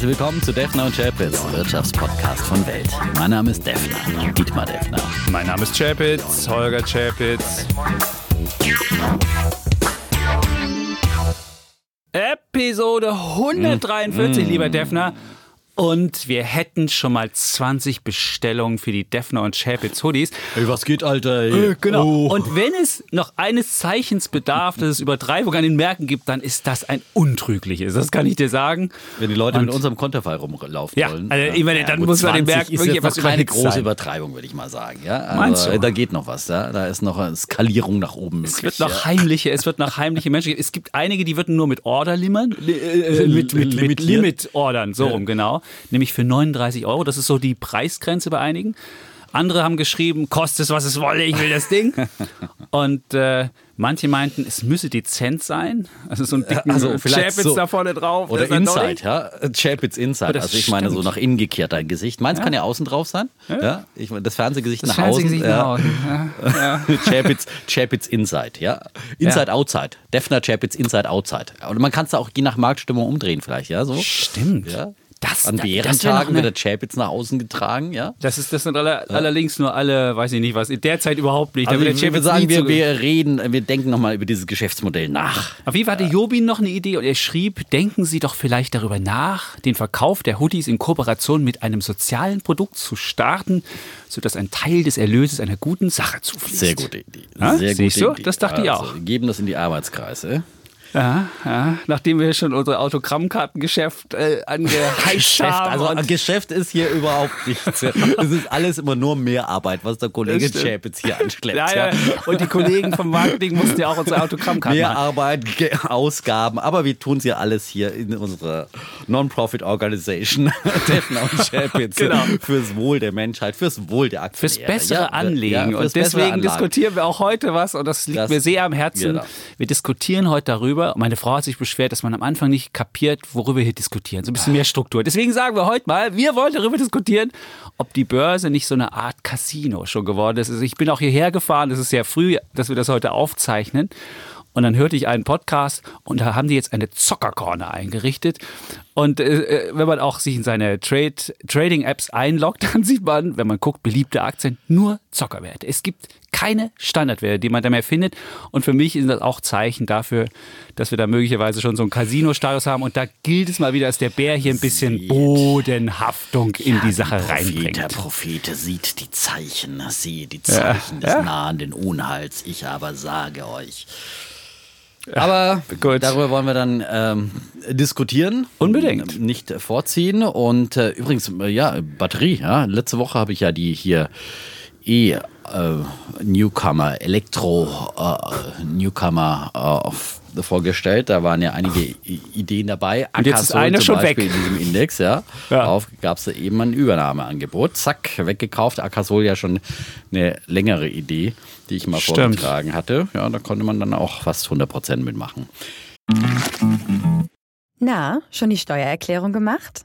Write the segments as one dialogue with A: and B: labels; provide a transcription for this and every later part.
A: Herzlich willkommen zu Defner und Chapitz, Wirtschaftspodcast von Welt. Mein Name ist Defner, Dietmar Defner.
B: Mein Name ist Chapitz, Holger Chapitz. Episode 143, lieber Defner. Und wir hätten schon mal 20 Bestellungen für die Defner und Chapitz Hoodies.
A: Ey, was geht, Alter?
B: Ey? Genau. Oh. Und wenn es noch eines Zeichens bedarf, dass es Übertreibung an den Märkten gibt, dann ist das ein untrügliches. Das kann ich dir sagen.
A: Wenn die Leute und mit unserem Konterfei rumlaufen
B: ja,
A: wollen.
B: Also, ich meine, dann ja, muss man den Märkten wirklich etwas
A: keine große sein. Übertreibung, würde ich mal sagen. Ja? Also,
B: Meinst du?
A: Da geht noch was. Ja? Da ist noch eine Skalierung nach oben.
B: Es wird noch heimliche, es wird noch heimliche Menschen geben. Es gibt einige, die würden nur mit Order limmern. Äh, mit, mit, mit Limit-Ordern, so rum, genau. Nämlich für 39 Euro. Das ist so die Preisgrenze bei einigen. Andere haben geschrieben, kostet es, was es wolle, ich will das Ding. Und äh, manche meinten, es müsse dezent sein. Also so ein dicken
A: also
B: Chapitz
A: so,
B: da vorne drauf.
A: Oder Inside, ja. Chapitz Inside. Also ich meine so nach innen gekehrt dein Gesicht. Meins ja. kann ja außen drauf sein. Ja. ja. Ich meine, das Fernsehgesicht
B: das
A: nach
B: Fernsehgesicht
A: außen.
B: Nach außen.
A: Ja. Chapitz, Chapitz Inside, ja. Inside Outside. Defner Chapitz Inside Outside. Und man kann es auch je nach Marktstimmung umdrehen vielleicht, ja. So.
B: Stimmt.
A: Ja.
B: Das,
A: An Bärentagen wird der Chapitz nach außen getragen, ja?
B: Das, ist, das sind aller, ja. allerdings nur alle, weiß ich nicht was, in der Zeit überhaupt nicht.
A: Also ich würde sagen, wir, wir reden, wir denken nochmal über dieses Geschäftsmodell nach.
B: Auf jeden Fall hatte Jobin noch eine Idee und er schrieb, denken Sie doch vielleicht darüber nach, den Verkauf der Hoodies in Kooperation mit einem sozialen Produkt zu starten, sodass ein Teil des Erlöses einer guten Sache zufließt.
A: Sehr gute Idee.
B: Ja?
A: Sehr
B: gute
A: gute
B: Idee. Das dachte ich
A: also,
B: auch.
A: Geben das in die Arbeitskreise.
B: Ja, ja, nachdem wir schon unser Autogrammkartengeschäft äh, angeheizt haben.
A: Also ein Geschäft ist hier überhaupt nichts. Es ist alles immer nur mehr Arbeit, was der Kollege Chapitz hier anschleppt.
B: Ja, ja. Und die Kollegen vom Marketing mussten ja auch unsere Autogrammkarten
A: Mehr
B: machen.
A: Arbeit, Ausgaben, aber wir tun es ja alles hier in unserer Non-Profit-Organisation Defner und Chapitz
B: genau.
A: fürs Wohl der Menschheit, fürs Wohl der Aktionäre.
B: Fürs bessere
A: ja,
B: Anlegen.
A: Ja,
B: und deswegen diskutieren wir auch heute was und das liegt
A: Das-
B: mir sehr am Herzen.
A: Genau.
B: Wir diskutieren heute darüber. Meine Frau hat sich beschwert, dass man am Anfang nicht kapiert, worüber wir hier diskutieren. So ein bisschen mehr Struktur. Deswegen sagen wir heute mal, wir wollen darüber diskutieren, ob die Börse nicht so eine Art Casino schon geworden ist. Also ich bin auch hierher gefahren, es ist sehr früh, dass wir das heute aufzeichnen. Und dann hörte ich einen Podcast und da haben die jetzt eine Zockercorner eingerichtet. Und äh, äh, wenn man auch sich in seine Trade, Trading-Apps einloggt, dann sieht man, wenn man guckt, beliebte Aktien, nur Zockerwerte. Es gibt keine Standardwerte, die man da mehr findet. Und für mich sind das auch Zeichen dafür, dass wir da möglicherweise schon so einen Casino-Status haben. Und da gilt es mal wieder, dass der Bär hier ein bisschen
A: Sieht.
B: Bodenhaftung in
A: Ja,
B: die Sache
A: Prophet,
B: reinbringt.
A: Der Prophet sieht die Zeichen, sehe die Zeichen des
B: Ja.
A: nahenden Unheils. Ich aber sage euch. Aber
B: gut.
A: darüber wollen wir dann ähm, diskutieren.
B: Unbedingt.
A: Ähm, Nicht vorziehen. Und äh, übrigens, äh, ja, Batterie. Ja, letzte Woche habe ich ja die hier E äh, Newcomer, Elektro äh, Newcomer äh, vorgestellt. Da waren ja einige I Ideen dabei.
B: Und jetzt ist eine
A: zum
B: schon
A: Beispiel
B: weg.
A: In diesem Index, ja.
B: Ja.
A: Darauf gab es eben ein Übernahmeangebot. Zack, weggekauft. Akasol ja schon eine längere Idee, die ich mal
B: Stimmt.
A: vorgetragen hatte. Ja, da konnte man dann auch fast 100% mitmachen.
C: Na, schon die Steuererklärung gemacht?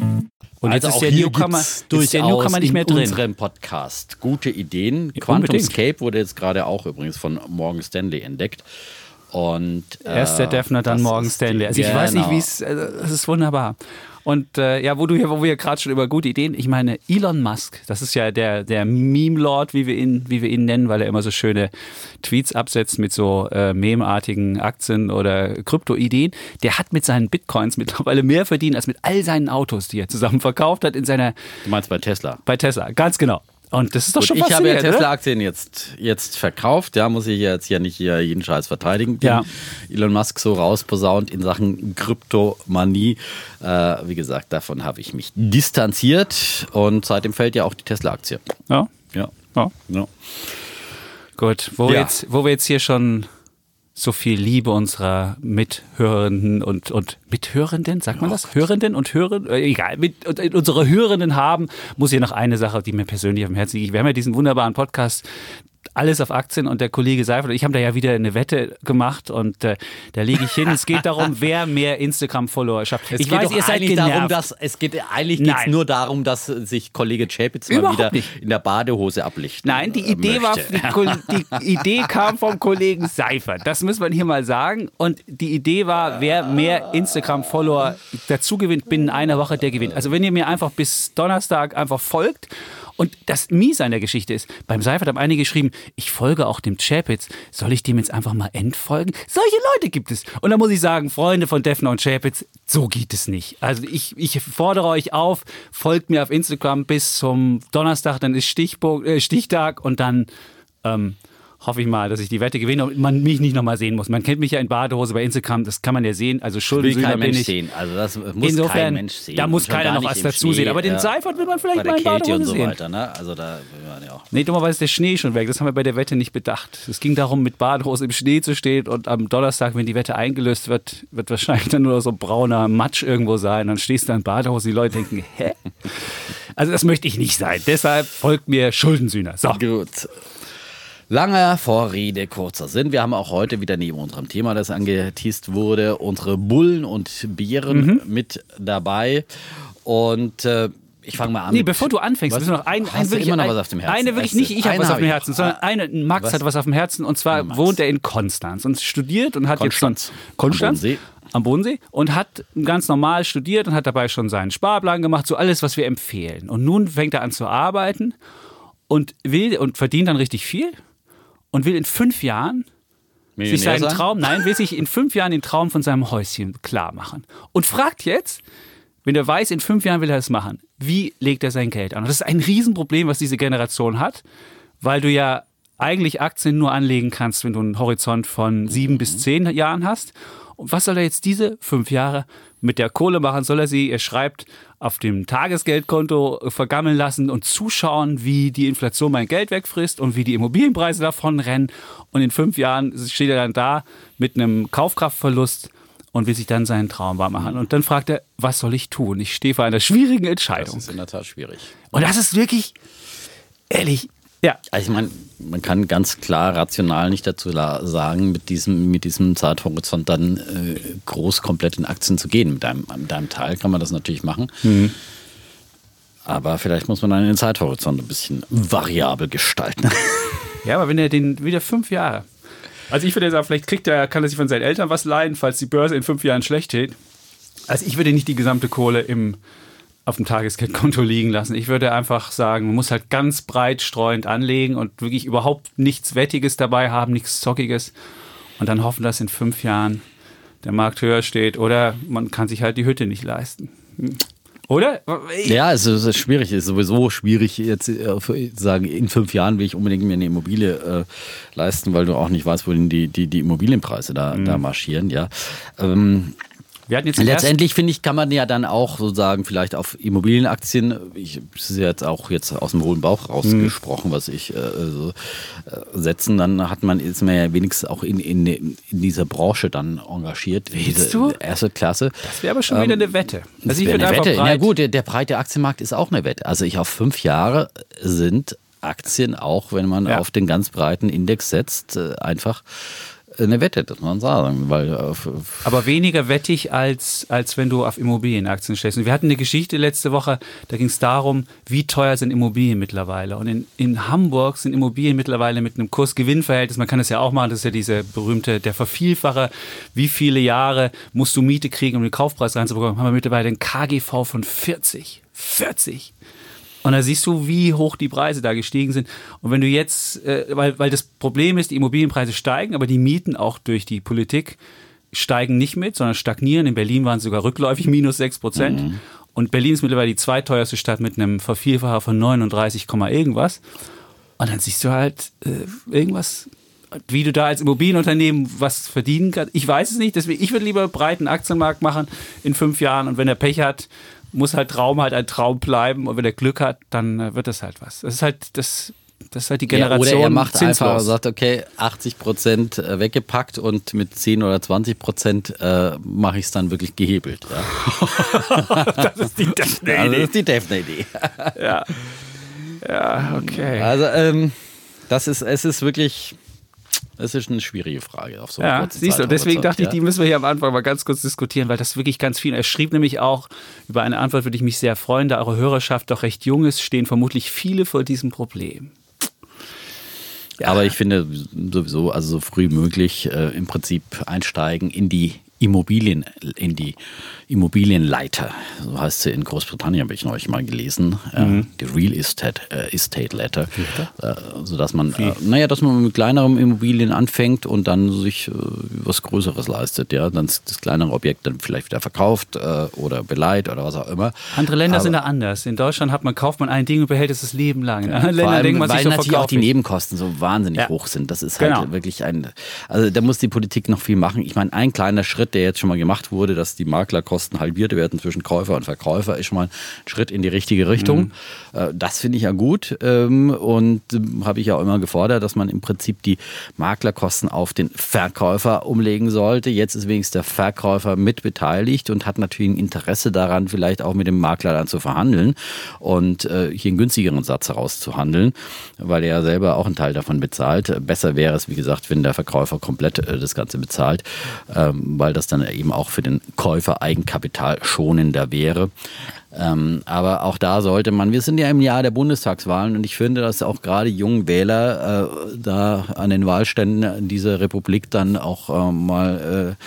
B: Und jetzt
A: Also
B: ist
A: auch
B: der
A: hier
B: Newcomer, jetzt ist der Newcomer nicht mehr
A: in
B: drin.
A: unserem Podcast gute Ideen.
B: Ja,
A: Quantum
B: unbedingt.
A: Scape wurde jetzt gerade auch übrigens von Morgan Stanley entdeckt. Und
B: Erst der
A: äh,
B: Defner, dann
A: das
B: Morgan
A: ist
B: Stanley. Also ich weiß nicht,
A: Genau.
B: wie es, also es ist wunderbar. Und äh, ja, wo du hier, wo wir gerade schon über gute Ideen, ich meine, Elon Musk, das ist ja der, der Meme-Lord, wie wir ihn, wie wir ihn nennen, weil er immer so schöne Tweets absetzt mit so äh, memeartigen Aktien oder Krypto-Ideen. Der hat mit seinen Bitcoins mittlerweile mehr verdient als mit all seinen Autos, die er zusammen verkauft hat in seiner,
A: Du meinst bei Tesla?
B: bei Tesla. Ganz genau. Und das ist doch
A: Gut,
B: schon
A: ich habe ja? Tesla-Aktien jetzt, jetzt verkauft. Ja, muss ich jetzt ja nicht hier jeden Scheiß verteidigen, den
B: Ja.
A: Elon Musk so rausposaunt in Sachen Kryptomanie. Äh, wie gesagt, davon habe ich mich distanziert und seitdem fällt ja auch die Tesla-Aktie.
B: Ja,
A: Ja.
B: ja.
A: ja.
B: Gut, wo, wir
A: Ja.
B: jetzt, wo wir jetzt hier schon so viel Liebe unserer Mithörenden und, und Mithörenden, sagt man das? Hörenden und Hörenden, äh, egal, mit, und, und unsere Hörenden haben, muss hier noch eine Sache, die mir persönlich auf dem Herzen liegt. Wir haben ja diesen wunderbaren Podcast alles auf Aktien und der Kollege Seifert ich haben da ja wieder eine Wette gemacht und äh, da lege ich hin. Es geht darum, wer mehr Instagram-Follower schafft.
A: Es
B: ich
A: geht
B: weiß, ihr seid
A: eigentlich
B: genervt.
A: darum, dass es geht eigentlich geht's nur darum, dass sich Kollege Chapitz mal wieder
B: nicht.
A: in der Badehose ablichten.
B: Nein, die Idee war,
A: möchte.
B: die, Kol- die Idee kam vom Kollegen Seifert. Das muss man hier mal sagen. Und die Idee war, wer mehr Instagram-Follower dazu gewinnt, binnen einer Woche, der gewinnt. Also wenn ihr mir einfach bis Donnerstag einfach folgt. Und das Mies an der Geschichte ist, beim Seifert haben einige geschrieben, ich folge auch dem Chapitz. Soll ich dem jetzt einfach mal entfolgen? Solche Leute gibt es. Und da muss ich sagen, Freunde von Defner und Chapitz, so geht es nicht. Also ich, ich fordere euch auf, folgt mir auf Instagram bis zum Donnerstag, dann ist Stichpunkt, äh, Stichtag und dann ähm, hoffe ich mal, dass ich die Wette gewinne und man mich nicht nochmal sehen muss. Man kennt mich ja in Badehose bei Instagram, das kann man ja sehen. Also
A: will
B: Schuldensühner
A: kein Mensch
B: ich.
A: sehen. Also das muss
B: Insofern,
A: kein Mensch sehen.
B: da muss keiner noch was dazu
A: Schnee,
B: sehen. Aber den
A: ja.
B: Seifert will man vielleicht mal in
A: Kälte und
B: Badehose
A: so
B: sehen.
A: weiter. Ne? Also da will man ja auch.
B: Nee, dummerweise ist der Schnee schon weg. Das haben wir bei der Wette nicht bedacht. Es ging darum, mit Badehose im Schnee zu stehen und am Donnerstag, wenn die Wette eingelöst wird, wird wahrscheinlich dann nur so brauner Matsch irgendwo sein. Dann stehst du in Badehose, die Leute denken, hä? Also das möchte ich nicht sein. Deshalb folgt mir Schuldensühner. So.
A: Gut. Lange Vorrede, kurzer Sinn. Wir haben auch heute wieder neben unserem Thema, das angeteased wurde, unsere Bullen und Bieren
B: Mhm.
A: mit dabei. Und äh, ich fange mal an.
B: Nee, bevor du anfängst,
A: Was?
B: müssen wir noch ein, ein wirklich,
A: immer noch was auf dem Herzen?
B: Eine wirklich nicht, ich habe was auf dem. Herzen, sondern eine, Max
A: Was?
B: hat was auf dem Herzen und zwar
A: Max.
B: wohnt er in Konstanz und studiert und hat
A: Konstanz.
B: jetzt schon Konstanz
A: Am Bodensee.
B: am Bodensee und hat ganz normal studiert und hat dabei schon seinen Sparplan gemacht, so alles, was wir empfehlen. Und nun fängt er an zu arbeiten und will und verdient dann richtig viel und will in fünf Jahren sich seinen
A: sein?
B: Traum, nein, will sich in fünf Jahren den Traum von seinem Häuschen klar machen. Und fragt jetzt, wenn er weiß, in fünf Jahren will er es machen, wie legt er sein Geld an? Und das ist ein Riesenproblem, was diese Generation hat, weil du ja eigentlich Aktien nur anlegen kannst, wenn du einen Horizont von sieben bis zehn Jahren hast. Und was soll er jetzt diese fünf Jahre mit der Kohle machen? Soll er sie, er schreibt, auf dem Tagesgeldkonto vergammeln lassen und zuschauen, wie die Inflation mein Geld wegfrisst und wie die Immobilienpreise davon rennen. Und in fünf Jahren steht er dann da mit einem Kaufkraftverlust und will sich dann seinen Traum wahr machen. Und dann fragt er, was soll ich tun? Ich stehe vor einer schwierigen
A: Das
B: Entscheidung.
A: ist in der Tat schwierig.
B: Und das ist wirklich, ehrlich, ja,
A: Also ich meine, man kann ganz klar rational nicht dazu sagen, mit diesem, mit diesem Zeithorizont dann äh, groß komplett in Aktien zu gehen. Mit einem, mit einem Teil kann man das natürlich machen. Aber vielleicht muss man dann den Zeithorizont ein bisschen variabel gestalten.
B: Ja, aber wenn er den wieder fünf Jahre. Also ich würde sagen, vielleicht kriegt er, kann er sich von seinen Eltern was leihen, falls die Börse in fünf Jahren schlecht steht. Also ich würde nicht die gesamte Kohle im, auf dem Tagesgeldkonto liegen lassen. Ich würde einfach sagen, man muss halt ganz breit streuend anlegen und wirklich überhaupt nichts Wettiges dabei haben, nichts Zockiges. Und dann hoffen, dass in fünf Jahren der Markt höher steht. Oder man kann sich halt die Hütte nicht leisten. Hm. Oder?
A: Ja, es ist, schwierig. Es ist sowieso schwierig, jetzt äh, für- sagen, in fünf Jahren will ich unbedingt mir eine Immobilie äh, leisten, weil du auch nicht weißt, wohin die, die, die Immobilienpreise da, da marschieren. Ja. Ähm,
B: Wir hatten jetzt
A: Letztendlich finde ich, kann man ja dann auch sozusagen vielleicht auf Immobilienaktien, ich, das ist ja jetzt auch jetzt aus dem hohlen Bauch rausgesprochen, was ich äh, so, äh, setzen, dann hat man, ist man ja wenigstens auch in, in, in dieser Branche dann engagiert.
B: Willst du?
A: erste Klasse.
B: Das wäre aber schon wieder eine Wette.
A: Das
B: Also ich
A: eine Wette. Na gut, der, der breite Aktienmarkt ist auch eine Wette. Also ich auf fünf Jahre sind Aktien, auch wenn man
B: Ja.
A: auf den ganz breiten Index setzt, äh, einfach eine Wette, das muss man sagen. Weil auf,
B: Aber weniger wettig, als, als wenn du auf Immobilienaktien stehst. Und wir hatten eine Geschichte letzte Woche, da ging es darum, wie teuer sind Immobilien mittlerweile. Und in, in Hamburg sind Immobilien mittlerweile mit einem Kurs-Gewinn-Verhältnis, man kann das ja auch machen, das ist ja diese berühmte, der Vervielfacher, wie viele Jahre musst du Miete kriegen, um den Kaufpreis reinzubekommen, haben wir mittlerweile einen KGV von 40. 40. Und da siehst du, wie hoch die Preise da gestiegen sind. Und wenn du jetzt, äh, weil, weil das Problem ist, die Immobilienpreise steigen, aber die Mieten auch durch die Politik steigen nicht mit, sondern stagnieren. In Berlin waren sie sogar rückläufig, minus 6 Prozent. Und Berlin ist mittlerweile die zweiteuerste Stadt mit einem Vervielfacher von 39, Komma irgendwas. Und dann siehst du halt äh, irgendwas, wie du da als Immobilienunternehmen was verdienen kannst. Ich weiß es nicht, deswegen, ich würde lieber breiten Aktienmarkt machen in fünf Jahren. Und wenn er Pech hat, muss halt Traum halt ein Traum bleiben. Und wenn er Glück hat, dann äh, wird das halt was. Das ist halt das Das ist halt die
A: Ja,
B: Generation
A: oder er macht
B: zinslos.
A: einfach, sagt, okay, 80 Prozent äh, weggepackt und mit 10 oder 20 Prozent äh, mache ich es dann wirklich gehebelt. Ja.
B: das ist die Daphne
A: Also das ist die Daphne-Idee.
B: ja. ja, okay.
A: Also ähm, das ist, es ist wirklich, es ist eine schwierige Frage auf so
B: Ja, siehst du, deswegen dachte ich,
A: ja.
B: die müssen wir hier am Anfang mal ganz kurz diskutieren, weil das wirklich ganz viel. Er schrieb nämlich auch, über eine Antwort würde ich mich sehr freuen, da eure Hörerschaft doch recht jung ist, stehen vermutlich viele vor diesem Problem.
A: Aber ich finde sowieso, also so früh möglich äh, im Prinzip einsteigen in die Immobilien, in die Immobilienleiter. So heißt sie in Großbritannien, habe ich neulich mal gelesen. Äh, die Real Estate, äh, Estate Letter. Äh, sodass man, äh, naja, dass man mit kleineren Immobilien anfängt und dann sich äh, was Größeres leistet. Ja, dann das kleinere Objekt dann vielleicht wieder verkauft äh, oder beleiht oder was auch immer.
B: Andere Länder
A: Aber-
B: sind da anders. In Deutschland hat man, kauft man ein Ding und behält es das Leben lang. In anderen Ländern denkt man
A: weil
B: sich so
A: natürlich auch die. Nebenkosten so wahnsinnig
B: Ja.
A: hoch sind. Das ist halt
B: Genau.
A: wirklich ein, also da muss die Politik noch viel machen. Ich meine, ein kleiner Schritt, der jetzt schon mal gemacht wurde, dass die Maklerkosten halbiert werden zwischen Käufer und Verkäufer, ist schon mal ein Schritt in die richtige Richtung.
B: Mhm.
A: Äh, Das finde ich ja gut ähm, und ähm, habe ich ja auch immer gefordert, dass man im Prinzip die Maklerkosten auf den Verkäufer umlegen sollte. Jetzt ist wenigstens der Verkäufer mit beteiligt und hat natürlich ein Interesse daran, vielleicht auch mit dem Makler dann zu verhandeln und äh, hier einen günstigeren Satz herauszuhandeln, weil er ja selber auch einen Teil davon bezahlt. Besser wäre es, wie gesagt, wenn der Verkäufer komplett äh, das Ganze bezahlt, ähm, weil das dann eben auch für den Käufer Eigenkapital schonender wäre. Ähm, aber auch da sollte man, wir sind ja im Jahr der Bundestagswahlen und ich finde, dass auch gerade jungen Wähler äh, da an den Wahlständen dieser Republik dann auch äh, mal äh,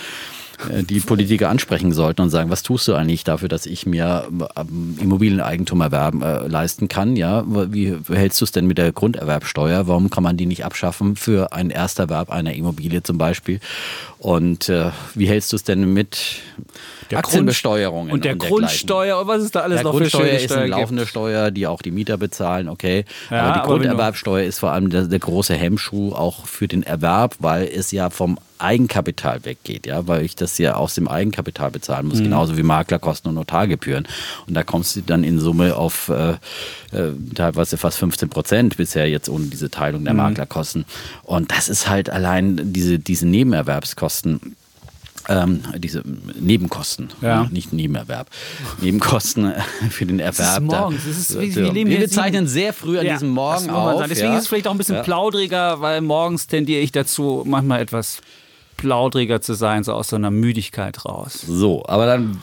A: die Politiker ansprechen sollten und sagen, was tust du eigentlich dafür, dass ich mir ähm, Immobilieneigentum erwerben äh, leisten kann? Ja, wie hältst du es denn mit der Grunderwerbsteuer? Warum kann man die nicht abschaffen für einen Ersterwerb einer Immobilie zum Beispiel? Und äh, wie hältst du es denn mit
B: Der
A: Aktienbesteuerungen
B: Und der
A: dergleichen?
B: Grundsteuer, und was ist da alles
A: Ja,
B: noch für
A: Grundsteuer
B: schöne
A: ist eine
B: gibt?
A: laufende Steuer, die auch die Mieter bezahlen, okay.
B: Ja,
A: aber die
B: aber
A: Grunderwerbsteuer ist vor allem der, der große Hemmschuh auch für den Erwerb, weil es ja vom Eigenkapital weggeht, ja, weil ich das ja aus dem Eigenkapital bezahlen
B: Mhm.
A: muss, genauso wie Maklerkosten und Notargebühren. Und da kommst du dann in Summe auf äh, äh, teilweise fast 15 Prozent bisher jetzt ohne diese Teilung
B: Mhm.
A: der Maklerkosten. Und das ist halt allein diese, diese Nebenerwerbskosten. Ähm, diese Nebenkosten,
B: Ja.
A: nicht Nebenerwerb, Nebenkosten für den Erwerb.
B: ist
A: da-
B: morgens, es ist wie- wir leben
A: wir bezeichnen sehr früh an
B: Ja,
A: diesem Morgen auf.
B: sagen. Deswegen
A: ja.
B: ist es vielleicht auch ein bisschen plaudriger, weil morgens tendiere ich dazu, manchmal etwas plaudriger zu sein, so aus so einer Müdigkeit raus.
A: So, aber dann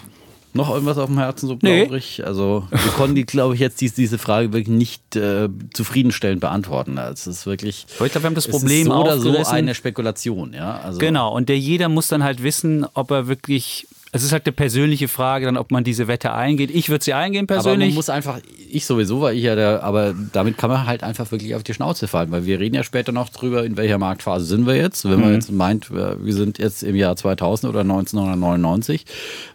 A: noch irgendwas auf dem Herzen so
B: Nee.
A: traurig? Also wir konnten die, glaube ich, jetzt dies, diese Frage wirklich nicht äh, zufriedenstellend beantworten. Also, es ist wirklich.
B: Aber ich glaube, wir haben das Problem
A: so oder so eine Spekulation, ja. Also,
B: Genau, und der jeder muss dann halt wissen, ob er wirklich. Es ist halt eine persönliche Frage, dann, ob man diese Wette eingeht. Ich würde sie eingehen
A: Aber man
B: persönlich.
A: muss einfach, ich sowieso, weil ich ja der, aber damit kann man halt einfach wirklich auf die Schnauze fallen, weil wir reden ja später noch drüber, in welcher Marktphase sind wir jetzt. Wenn
B: Mhm.
A: man jetzt meint, wir sind jetzt im Jahr 2000 oder 1999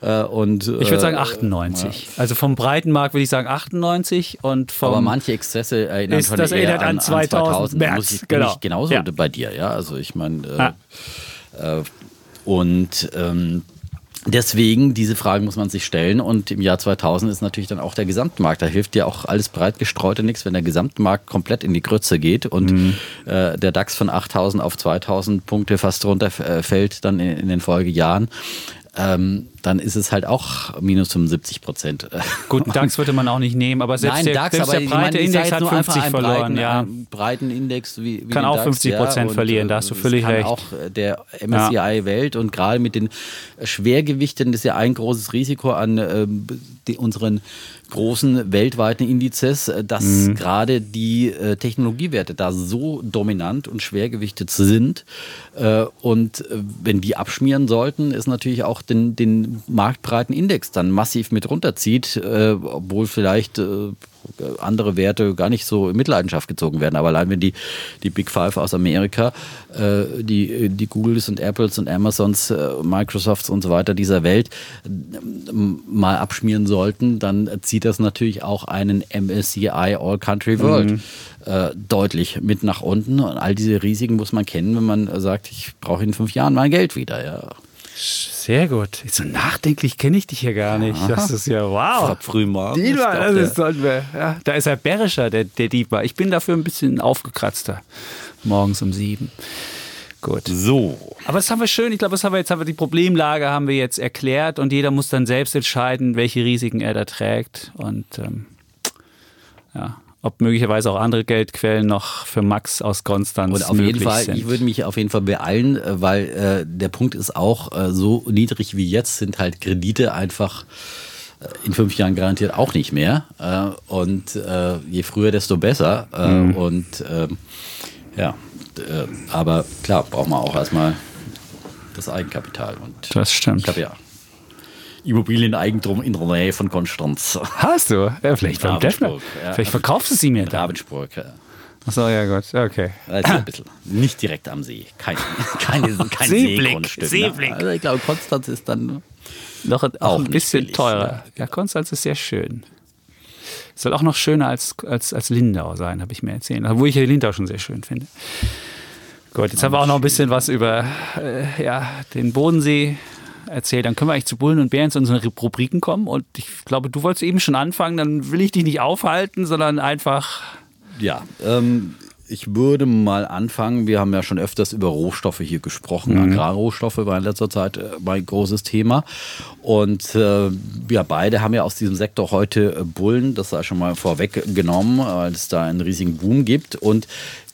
A: äh, und
B: ich würde sagen
A: äh,
B: 98. Also vom Breitenmarkt würde ich sagen 98 und vom.
A: Aber manche Exzesse erinnern
B: Ist-
A: schon
B: das
A: eher
B: erinnert an 2000
A: Da
B: März,
A: muss ich,
B: genau.
A: ich genauso
B: Ja.
A: bei dir, ja. Also ich meine, äh,
B: Ja.
A: äh, und ähm, Deswegen, diese Frage muss man sich stellen. Und im Jahr 2000 ist natürlich dann auch der Gesamtmarkt. Da hilft ja auch alles breit gestreute nichts, wenn der Gesamtmarkt komplett in die Grütze geht und
B: Mhm.
A: äh, der DAX von 8000 auf 2000 Punkte fast runterfällt dann in, in den Folgejahren. Ähm, dann ist es halt auch minus 75 Prozent.
B: Gut, DAX würde man auch nicht nehmen, aber selbst
A: Nein,
B: der,
A: DAX,
B: selbst
A: aber
B: der breite Index hat
A: jetzt nur einfach
B: 50
A: einen
B: verloren.
A: breiten,
B: ja.
A: breiten Index wie, wie
B: Kann auch
A: DAX,
B: 50 Prozent
A: und,
B: verlieren, da
A: äh,
B: hast du völlig
A: kann
B: recht.
A: Auch äh, der MSCI Welt und gerade mit den Schwergewichten das ist ja ein großes Risiko an ähm, die, unseren großen weltweiten Indizes, äh, dass
B: Mhm.
A: gerade die äh, Technologiewerte da so dominant und schwergewichtet sind. Äh, und äh, wenn die abschmieren sollten, ist natürlich auch den, den marktbreiten Index dann massiv mit runterzieht, äh, obwohl vielleicht äh, andere Werte gar nicht so in Mitleidenschaft gezogen werden. Aber allein wenn die, die Big Five aus Amerika, äh, die, die Googles und Apples und Amazons, äh, Microsofts und so weiter dieser Welt äh, mal abschmieren sollten, dann zieht das natürlich auch einen MSCI All Country World äh, deutlich mit nach unten. Und all diese Risiken muss man kennen, wenn man sagt, ich brauche in fünf Jahren mein Geld wieder. Ja.
B: Sehr gut. So nachdenklich kenne ich dich ja gar nicht. Das ist ja wow.
A: Früh morgens.
B: Dietmar, das ist dann, ja, da ist er bärischer, der, der Dietmar. Ich bin dafür ein bisschen aufgekratzter. Morgens um sieben. Gut.
A: So.
B: Aber das haben wir schön. Ich glaube, das haben wir jetzt haben wir die Problemlage haben wir jetzt erklärt und jeder muss dann selbst entscheiden, welche Risiken er da trägt und ähm, ja, ob möglicherweise auch andere Geldquellen noch für Max aus Konstanz
A: Und auf jeden Fall,
B: sind.
A: ich würde mich auf jeden Fall beeilen, äh, weil äh, der Punkt ist auch, äh, so niedrig wie jetzt sind halt Kredite einfach äh, in fünf Jahren garantiert auch nicht mehr. Äh, und äh, je früher, desto besser.
B: Mhm.
A: Und ähm, ja, aber klar, braucht man auch erstmal das Eigenkapital. Und
B: Das stimmt.
A: ich habe ja Immobilieneigentum in der Nähe von Konstanz.
B: Hast du? Ja, vielleicht beim Defner.
A: Ja.
B: Vielleicht verkaufst du sie mir da.
A: Ravensburg. ja.
B: Achso, ja gut. Okay.
A: Ist ein bisschen nicht direkt am See. Kein, keine, kein
B: Seeblick? Seeblick.
A: Also ich glaube, Konstanz ist dann
B: Noch auch
A: Auch
B: ein bisschen
A: billig,
B: teurer.
A: ne?
B: Ja, Konstanz ist sehr schön. Soll auch noch schöner als, als, als Lindau sein, habe ich mir erzählt. Obwohl ich ja Lindau schon sehr schön finde. Gut, jetzt haben wir auch noch ein bisschen was über äh, ja, den Bodensee erzählt. Dann können wir eigentlich zu Bullen und Bären zu unseren Rubriken kommen. Und ich glaube, du wolltest eben schon anfangen. Dann will ich dich nicht aufhalten, sondern einfach.
A: Ja, ähm, ich würde mal anfangen. Wir haben ja schon öfters über Rohstoffe hier gesprochen. Agrarrohstoffe war in letzter Zeit äh, mein großes Thema. Und äh, wir beide haben ja aus diesem Sektor heute äh, Bullen, das sei schon mal vorweggenommen, weil es da einen riesigen Boom gibt. Und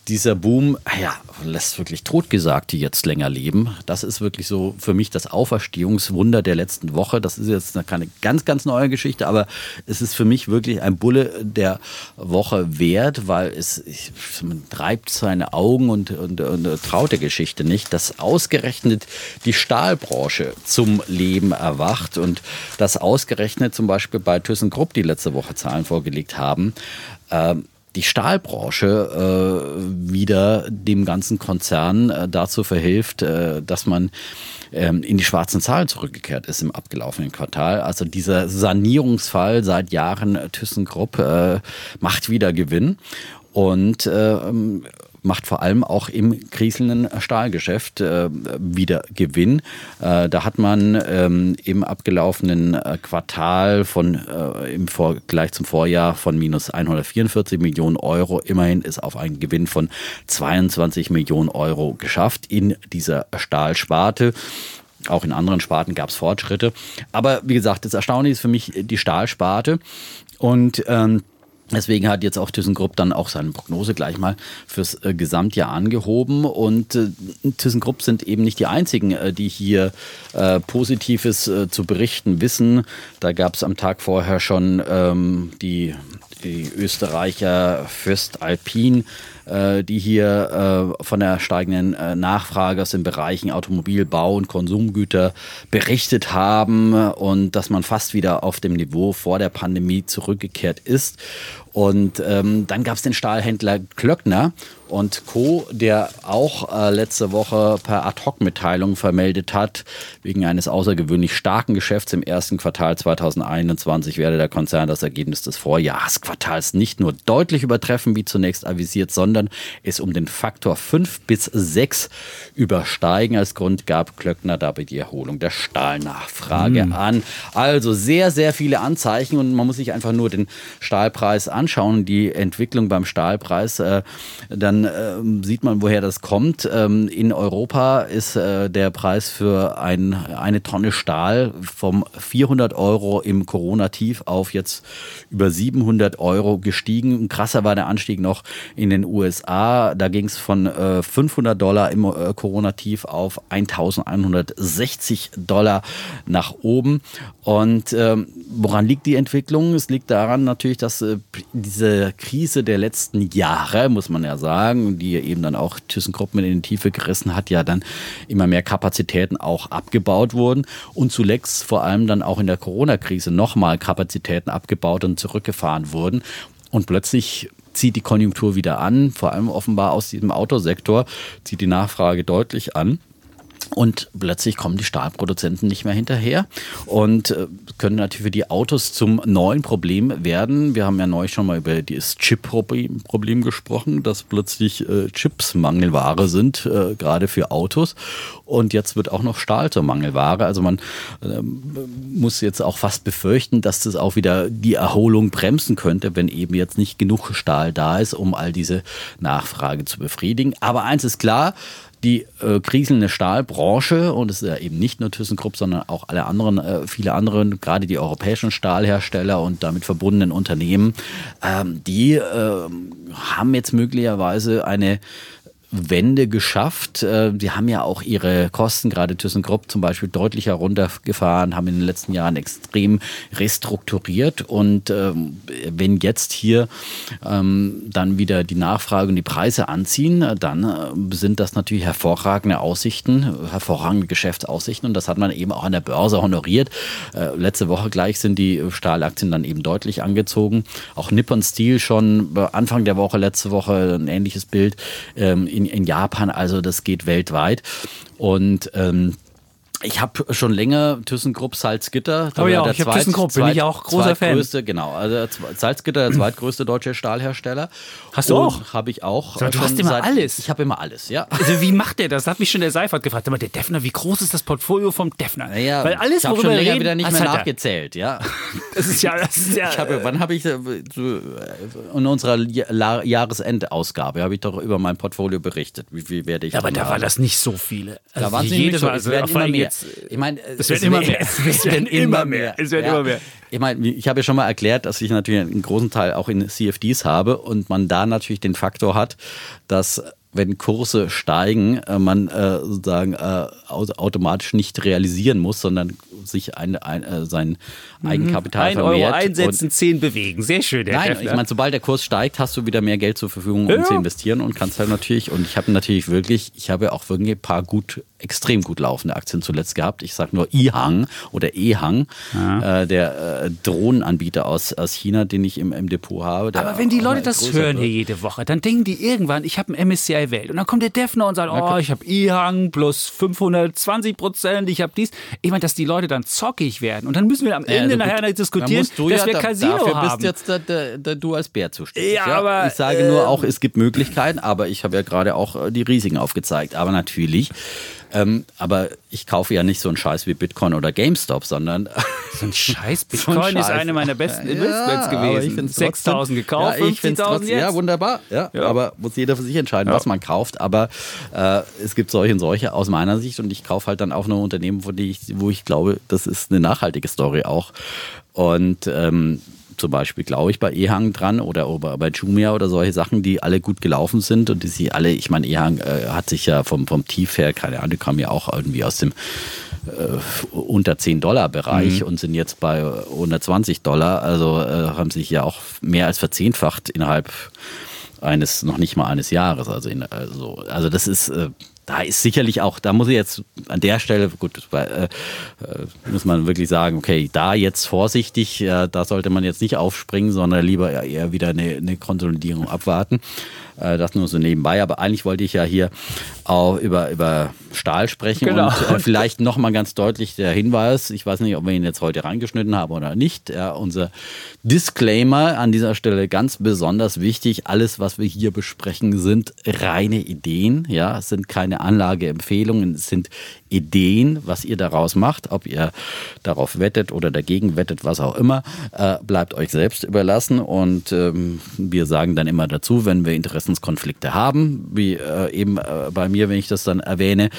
A: dieser Boom, ah ja, lässt wirklich Totgesagte jetzt länger leben. Das ist wirklich so für mich das Auferstehungswunder der letzten Woche. Das ist jetzt keine ganz, ganz neue Geschichte, aber es ist für mich wirklich ein Bulle der Woche wert, weil es ich, man treibt seine Augen und, und, und traut der Geschichte nicht, dass ausgerechnet die Stahlbranche zum Leben erwacht und dass ausgerechnet zum Beispiel bei ThyssenKrupp, die letzte Woche Zahlen vorgelegt haben, ähm, die Stahlbranche äh, wieder dem ganzen Konzern äh, dazu verhilft, äh, dass man ähm, in die schwarzen Zahlen zurückgekehrt ist im abgelaufenen Quartal. Also dieser Sanierungsfall seit Jahren äh, ThyssenKrupp äh, macht wieder Gewinn und ähm, macht vor allem auch im kriselnden Stahlgeschäft äh, wieder Gewinn. Äh, da hat man ähm, im abgelaufenen äh, Quartal von äh, im Vergleich zum Vorjahr von minus 144 Millionen Euro immerhin ist auf einen Gewinn von 22 Millionen Euro geschafft in dieser Stahlsparte. Auch in anderen Sparten gab es Fortschritte. Aber wie gesagt, das Erstaunliche ist für mich die Stahlsparte. Und ähm, Deswegen hat jetzt auch ThyssenKrupp dann auch seine Prognose gleich mal fürs äh, Gesamtjahr angehoben. Und äh, ThyssenKrupp sind eben nicht die einzigen, äh, die hier äh, Positives äh, zu berichten wissen. Da gab es am Tag vorher schon ähm, die, die Österreicher Fürst Alpin, äh, die hier äh, von der steigenden äh, Nachfrage aus den Bereichen Automobil, Bau und Konsumgüter berichtet haben und dass man fast wieder auf dem Niveau vor der Pandemie zurückgekehrt ist. Und ähm, dann gab es den Stahlhändler Klöckner und Co., der auch äh, letzte Woche per Ad-Hoc-Mitteilung vermeldet hat, wegen eines außergewöhnlich starken Geschäfts im ersten Quartal 2021 werde der Konzern das Ergebnis des Vorjahresquartals nicht nur deutlich übertreffen, wie zunächst avisiert, sondern es um den Faktor 5 bis 6 übersteigen. Als Grund gab Klöckner dabei die Erholung der Stahlnachfrage an. Also sehr, sehr viele Anzeichen und man muss sich einfach nur den Stahlpreis anschauen, die Entwicklung beim Stahlpreis. Äh, dann äh, sieht man, woher das kommt. Ähm, in Europa ist äh, der Preis für ein, eine Tonne Stahl vom 400 Euro im Corona-Tief auf jetzt über 700 Euro gestiegen. Krasser war der Anstieg noch in den USA. Da ging es von äh, 500 Dollar im äh, Corona-Tief auf 1160 Dollar nach oben. Und ähm, woran liegt die Entwicklung? Es liegt daran natürlich, dass äh, diese Krise der letzten Jahre, muss man ja sagen, die eben dann auch ThyssenKrupp mit in die Tiefe gerissen hat, ja dann immer mehr Kapazitäten auch abgebaut wurden und zuletzt vor allem dann auch in der Corona-Krise nochmal Kapazitäten abgebaut und zurückgefahren wurden. Und plötzlich zieht die Konjunktur wieder an, vor allem offenbar aus diesem Autosektor, zieht die Nachfrage deutlich an. Und plötzlich kommen die Stahlproduzenten nicht mehr hinterher und äh, können natürlich für die Autos zum neuen Problem werden. Wir haben ja neulich schon mal über das Chip-Problem Problem gesprochen, dass plötzlich äh, Chips Mangelware sind, äh, gerade für Autos. Und jetzt wird auch noch Stahl zur Mangelware. Also man äh, muss jetzt auch fast befürchten, dass das auch wieder die Erholung bremsen könnte, wenn eben jetzt nicht genug Stahl da ist, um all diese Nachfrage zu befriedigen. Aber eins ist klar, die äh, kriselnde Stahlbranche, und es ist ja eben nicht nur ThyssenKrupp, sondern auch alle anderen, äh, viele andere, gerade die europäischen Stahlhersteller und damit verbundenen Unternehmen, ähm, die äh, haben jetzt möglicherweise eine Wende geschafft. Äh, die haben ja auch ihre Kosten, gerade ThyssenKrupp zum Beispiel, deutlich heruntergefahren, haben in den letzten Jahren extrem restrukturiert. Und ähm, wenn jetzt hier ähm, dann wieder die Nachfrage und die Preise anziehen, dann äh, sind das natürlich hervorragende Aussichten, hervorragende Geschäftsaussichten. Und das hat man eben auch an der Börse honoriert. Äh, letzte Woche gleich sind die Stahlaktien dann eben deutlich angezogen. Auch Nippon Steel schon Anfang der Woche, letzte Woche ein ähnliches Bild ähm, in in, in Japan, also das geht weltweit. Und ähm, ich habe schon länger ThyssenKrupp Salzgitter.
B: Oh ja, ich habe ThyssenKrupp, bin ich auch großer Fan.
A: Genau, also Salzgitter, der zweitgrößte deutsche Stahlhersteller.
B: Hast du auch?
A: Habe ich auch.
B: So, du hast immer seit, alles.
A: Ich habe immer alles, ja.
B: Also wie macht der das? Da hat mich schon der Seifert gefragt. Aber der Defner, wie groß ist das Portfolio vom Defner?
A: Naja,
B: Weil alles,
A: ich habe schon länger reden, wieder nicht mehr nachgezählt, ja.
B: Das ist ja, das ist ja.
A: Ich habe, wann habe ich äh, in unserer Jahresendausgabe habe ich doch über mein Portfolio berichtet. Wie viel werde ich?
B: Ja, aber da waren das nicht so viele.
A: Also da waren sie nicht so. Es werden immer mehr. Ich meine,
B: es werden immer mehr. Es werden immer mehr.
A: Es werden immer mehr. Ich meine, ich habe ja schon mal erklärt, dass ich natürlich einen großen Teil auch in CFDs habe und man da natürlich den Faktor hat, dass wenn Kurse steigen, äh, man äh, sozusagen äh, automatisch nicht realisieren muss, sondern sich ein, ein, äh, sein mhm. Eigenkapital
B: ein
A: vermehrt.
B: Euro einsetzen, zehn bewegen. Sehr schön.
A: Der nein,
B: Chef,
A: ich meine, sobald der Kurs steigt, hast du wieder mehr Geld zur Verfügung, um ja. zu investieren und kannst halt natürlich, und ich habe natürlich wirklich, ich habe auch wirklich ein paar gut, extrem gut laufende Aktien zuletzt gehabt. Ich sage nur Ihang oder Ehang, ja. äh, der äh, Drohnenanbieter aus, aus China, den ich im, im Depot habe.
B: Aber wenn die Leute das hören hier jede Woche, dann denken die irgendwann, ich habe ein MSCI Welt. Und dann kommt der Defner und sagt, oh, ich habe Ihang plus 520 Prozent, ich habe dies. Ich meine, dass die Leute dann zockig werden. Und dann müssen wir am Ende ja, nachher diskutieren, dass ja, wir Casino
A: dafür
B: haben.
A: bist jetzt der, der, du als Bär zuständig.
B: Ja, aber,
A: ich sage nur auch, es gibt Möglichkeiten, aber ich habe ja gerade auch äh, die Risiken aufgezeigt. Aber natürlich ähm, aber ich kaufe ja nicht so einen Scheiß wie Bitcoin oder GameStop, sondern.
B: So ein Scheiß Bitcoin so ein Scheiß. ist eine meiner besten Investments ja, gewesen. 6000 gekauft, ja, 15.000 jetzt.
A: Ja, wunderbar. Ja, ja, Aber muss jeder für sich entscheiden, ja. was man kauft. Aber äh, es gibt solche und solche aus meiner Sicht und ich kaufe halt dann auch nur Unternehmen, denen ich, wo ich glaube, das ist eine nachhaltige Story auch. Und ähm, zum Beispiel, glaube ich, bei Ehang dran oder bei Jumia oder solche Sachen, die alle gut gelaufen sind und die sie alle, ich meine, Ehang äh, hat sich ja vom, vom Tief her, keine Ahnung, die kamen ja auch irgendwie aus dem äh, unter 10 Dollar Bereich mhm. und sind jetzt bei 120 Dollar, also äh, haben sich ja auch mehr als verzehnfacht innerhalb eines, noch nicht mal eines Jahres. Also, in, also, also das ist, äh, da ist sicherlich auch, da muss ich jetzt an der Stelle, gut, äh, äh, muss man wirklich sagen, okay, da jetzt vorsichtig, äh, da sollte man jetzt nicht aufspringen, sondern lieber eher wieder eine, eine Konsolidierung abwarten. Äh, das nur so nebenbei. Aber eigentlich wollte ich ja hier auch über, über Stahl sprechen genau. und äh, vielleicht nochmal ganz deutlich der Hinweis, ich weiß nicht, ob wir ihn jetzt heute reingeschnitten haben oder nicht, ja, unser Disclaimer an dieser Stelle ganz besonders wichtig. Alles, was wir hier besprechen, sind reine Ideen. Ja, es sind keine Anlageempfehlungen, es sind Ideen, was ihr daraus macht, ob ihr darauf wettet oder dagegen wettet, was auch immer, äh, bleibt euch selbst überlassen. Und ähm, wir sagen dann immer dazu, wenn wir Interessenskonflikte haben, wie äh, eben äh, bei mir, wenn ich das dann erwähne.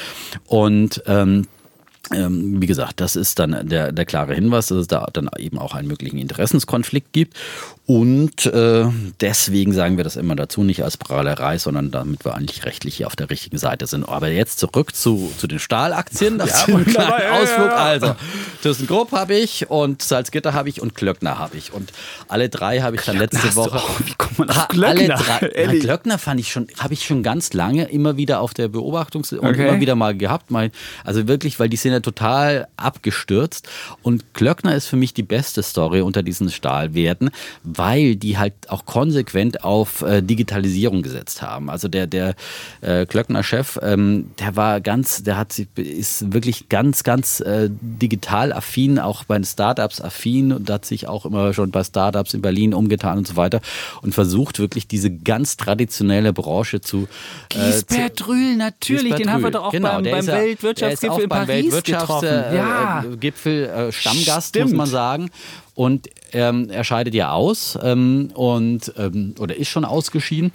A: Und ähm, ähm, wie gesagt, das ist dann der, der klare Hinweis, dass es da dann eben auch einen möglichen Interessenskonflikt gibt. Und äh, deswegen sagen wir das immer dazu, nicht als Prahlerei, sondern damit wir eigentlich rechtlich hier auf der richtigen Seite sind. Aber jetzt zurück zu, zu den Stahlaktien. Das ja, ist ein kleiner Ausflug. Also, ThyssenKrupp habe ich und Salzgitter habe ich und Klöckner habe ich. Und alle drei habe ich dann letzte Woche.
B: Auch, wie kommt man auf Klöckner? Alle
A: drei, ja, Klöckner fand ich schon, habe ich schon ganz lange immer wieder auf der Beobachtung und okay. immer wieder mal gehabt. also wirklich, weil die sind Stahlszene total abgestürzt. Und Klöckner ist für mich die beste Story unter diesen Stahlwerten, weil die halt auch konsequent auf äh, Digitalisierung gesetzt haben. Also der, der äh, Klöckner-Chef, ähm, der war ganz, der hat ist wirklich ganz, ganz äh, digital affin, auch bei den Startups affin und hat sich auch immer schon bei Startups in Berlin umgetan und so weiter und versucht wirklich diese ganz traditionelle Branche zu.
B: Äh, Giesbert Rühl, natürlich, Giesbert den haben wir doch auch genau, beim, beim Weltwirtschaftsgipfel in Paris getroffen.
A: Äh, äh, Stammgast, Stimmt. muss man sagen. Und ähm, er scheidet ja aus ähm, und ähm, oder ist schon ausgeschieden.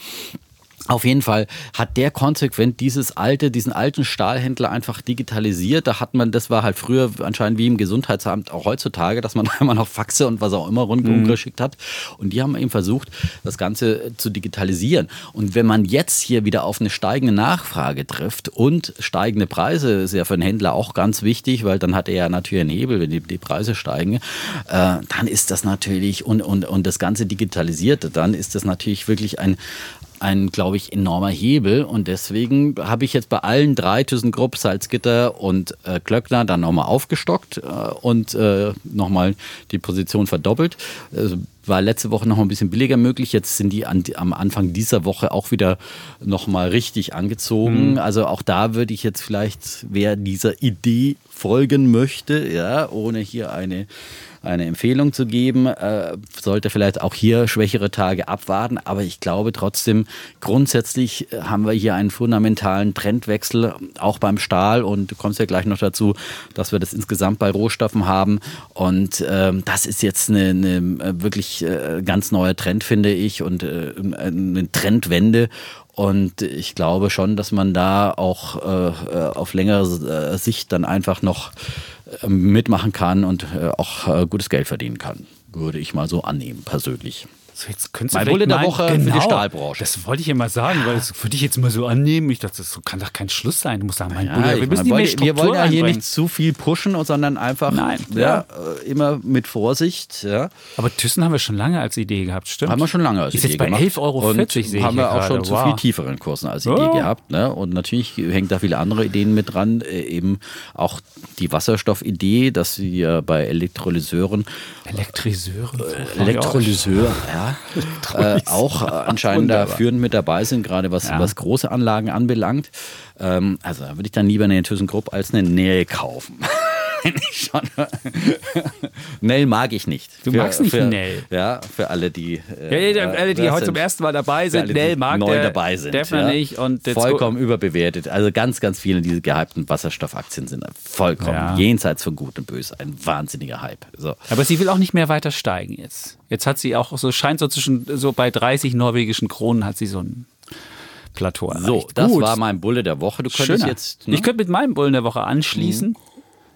A: Auf jeden Fall hat der konsequent dieses alte, diesen alten Stahlhändler einfach digitalisiert. Da hat man, das war halt früher anscheinend wie im Gesundheitsamt auch heutzutage, dass man immer noch Faxe und was auch immer mhm. geschickt hat. Und die haben eben versucht, das Ganze zu digitalisieren. Und wenn man jetzt hier wieder auf eine steigende Nachfrage trifft und steigende Preise, ist ja für einen Händler auch ganz wichtig, weil dann hat er ja natürlich einen Hebel, wenn die, die Preise steigen, äh, dann ist das natürlich und, und, und das Ganze digitalisiert, dann ist das natürlich wirklich ein, ein, glaube ich, enormer Hebel. Und deswegen habe ich jetzt bei allen drei ThyssenKrupp, Salzgitter und äh, Klöckner dann nochmal aufgestockt äh, und äh, nochmal die Position verdoppelt. Also war letzte Woche noch ein bisschen billiger möglich. Jetzt sind die an, am Anfang dieser Woche auch wieder nochmal richtig angezogen. Mhm. Also auch da würde ich jetzt vielleicht, wer dieser Idee folgen möchte, ja, ohne hier eine eine Empfehlung zu geben. Äh, sollte vielleicht auch hier schwächere Tage abwarten, aber ich glaube trotzdem, grundsätzlich haben wir hier einen fundamentalen Trendwechsel, auch beim Stahl und du kommst ja gleich noch dazu, dass wir das insgesamt bei Rohstoffen haben und äh, das ist jetzt eine, eine wirklich äh, ganz neuer Trend, finde ich und äh, eine Trendwende und ich glaube schon, dass man da auch äh, äh auf längere Sicht dann einfach noch mitmachen kann und äh, auch äh, gutes Geld verdienen kann. Würde ich mal so annehmen, persönlich.
B: So, jetzt könntest du Bulle der Woche genau, für die genau. Stahlbranche. Das wollte ich immer sagen, weil das würde ich jetzt mal so annehmen. Ich dachte, das kann doch kein Schluss sein. Du musst sagen, mein ja, Bulle, wir müssen
A: die wollte, Wir wollen ja hier nicht zu viel pushen, sondern einfach Nein, ja, ja. Äh, immer mit Vorsicht. Ja.
B: Aber Thyssen haben wir schon lange als Idee gehabt, stimmt?
A: Haben wir schon lange als
B: Ist Idee jetzt bei 11,40 Euro
A: sehe haben wir auch schon wow. zu viel tieferen Kursen als Idee oh. gehabt. Ne? Und natürlich hängt da viele andere Ideen mit dran. Äh, eben auch die Wasserstoffidee, dass wir bei Elektrolyseuren
B: Elektriseuren?
A: Äh, Elektrolyseur, ja. Äh, auch anscheinend da führend mit dabei sind, gerade was, ja. was große Anlagen anbelangt. Ähm, also da würde ich dann lieber eine ThyssenKrupp als eine Nähe kaufen. schon. Nell mag ich nicht.
B: Du für, magst nicht
A: für,
B: Nell.
A: Ja, für alle, die. Äh,
B: ja, alle, die heute zum ersten Mal dabei sind. Alle, Nell mag
A: neu der, dabei sind.
B: Defner ja. nicht. Und
A: vollkommen überbewertet. Also ganz, ganz viele dieser gehypten Wasserstoffaktien sind vollkommen ja. jenseits von Gut und Böse. Ein wahnsinniger Hype. So.
B: Aber sie will auch nicht mehr weiter steigen jetzt. Jetzt hat sie auch so, scheint so zwischen, so bei 30 norwegischen Kronen hat sie so ein Plateau erreicht.
A: So, das Gut. war mein Bulle der Woche. Du könntest Schöner. jetzt.
B: Ne? Ich könnte mit meinem Bullen der Woche anschließen. Mhm.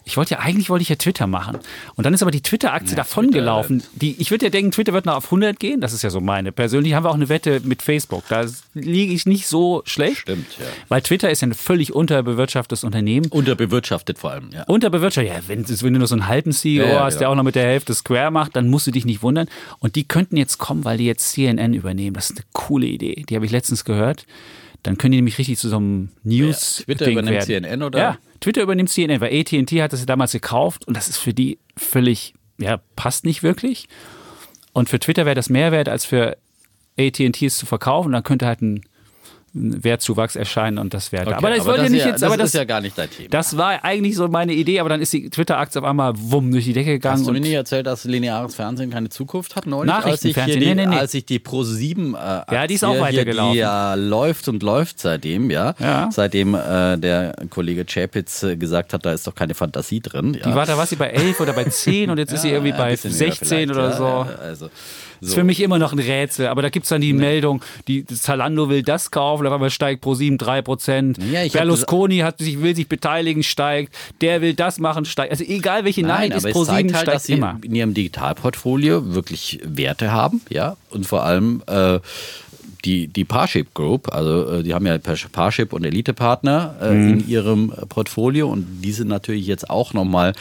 B: Ich wollte ja eigentlich wollte ich ja Twitter machen. Und dann ist aber die Twitter-Aktie ja, davongelaufen. Twitter, die, ich würde ja denken, Twitter wird noch auf 100 gehen. Das ist ja so meine. Persönlich haben wir auch eine Wette mit Facebook. Da liege ich nicht so schlecht.
A: Stimmt, ja.
B: Weil Twitter ist ja ein völlig unterbewirtschaftetes Unternehmen.
A: Unterbewirtschaftet vor allem, ja.
B: Unterbewirtschaftet, ja. Wenn, wenn du nur so einen halben CEO ja, hast, der auch noch mit der Hälfte Square macht, dann musst du dich nicht wundern. Und die könnten jetzt kommen, weil die jetzt CNN übernehmen. Das ist eine coole Idee. Die habe ich letztens gehört. Dann können die nämlich richtig zu so einem News.
A: Ja, Twitter übernimmt werden. CNN oder?
B: Ja, Twitter übernimmt CNN, weil AT&T hat das damals gekauft und das ist für die völlig, ja, passt nicht wirklich. Und für Twitter wäre das mehr wert, als für AT&T es zu verkaufen. Dann könnte halt ein Wertzuwachs erscheinen und das wäre okay, da. Aber das wollte ja nicht jetzt,
A: aber
B: das
A: ist ja gar nicht dein Thema.
B: Das war eigentlich so meine Idee, aber dann ist die Twitter-Aktie auf einmal wumm durch die Decke gegangen.
A: Hast du mir nicht erzählt, dass lineares Fernsehen keine Zukunft hat neulich?
B: Nachrichtenfernsehen,
A: als ich,
B: die, nee, nee, nee.
A: als ich die Pro 7 äh,
B: Ja, die ist auch weitergelaufen.
A: Die ja läuft und läuft seitdem, ja. ja. Seitdem äh, der Kollege Chapitz äh, gesagt hat, da ist doch keine Fantasie drin. Ja.
B: Die war da was sie bei 11 oder bei 10 und jetzt ist sie irgendwie bei 16 oder so. Also so. Ist für mich immer noch ein Rätsel. Aber da gibt es dann die nee. Meldung, die Zalando will das kaufen, auf einmal steigt pro 7 3%. Ja, Berlusconi hat sich, will sich beteiligen, steigt. Der will das machen, steigt. Also egal welche Nein, Nachricht ist, pro 7 halt, steigt sie
A: in ihrem Digitalportfolio wirklich Werte haben, ja. Und vor allem äh, die, die Parship Group, also äh, die haben ja Parship und Elite-Partner äh, mhm. in ihrem Portfolio und die sind natürlich jetzt auch nochmal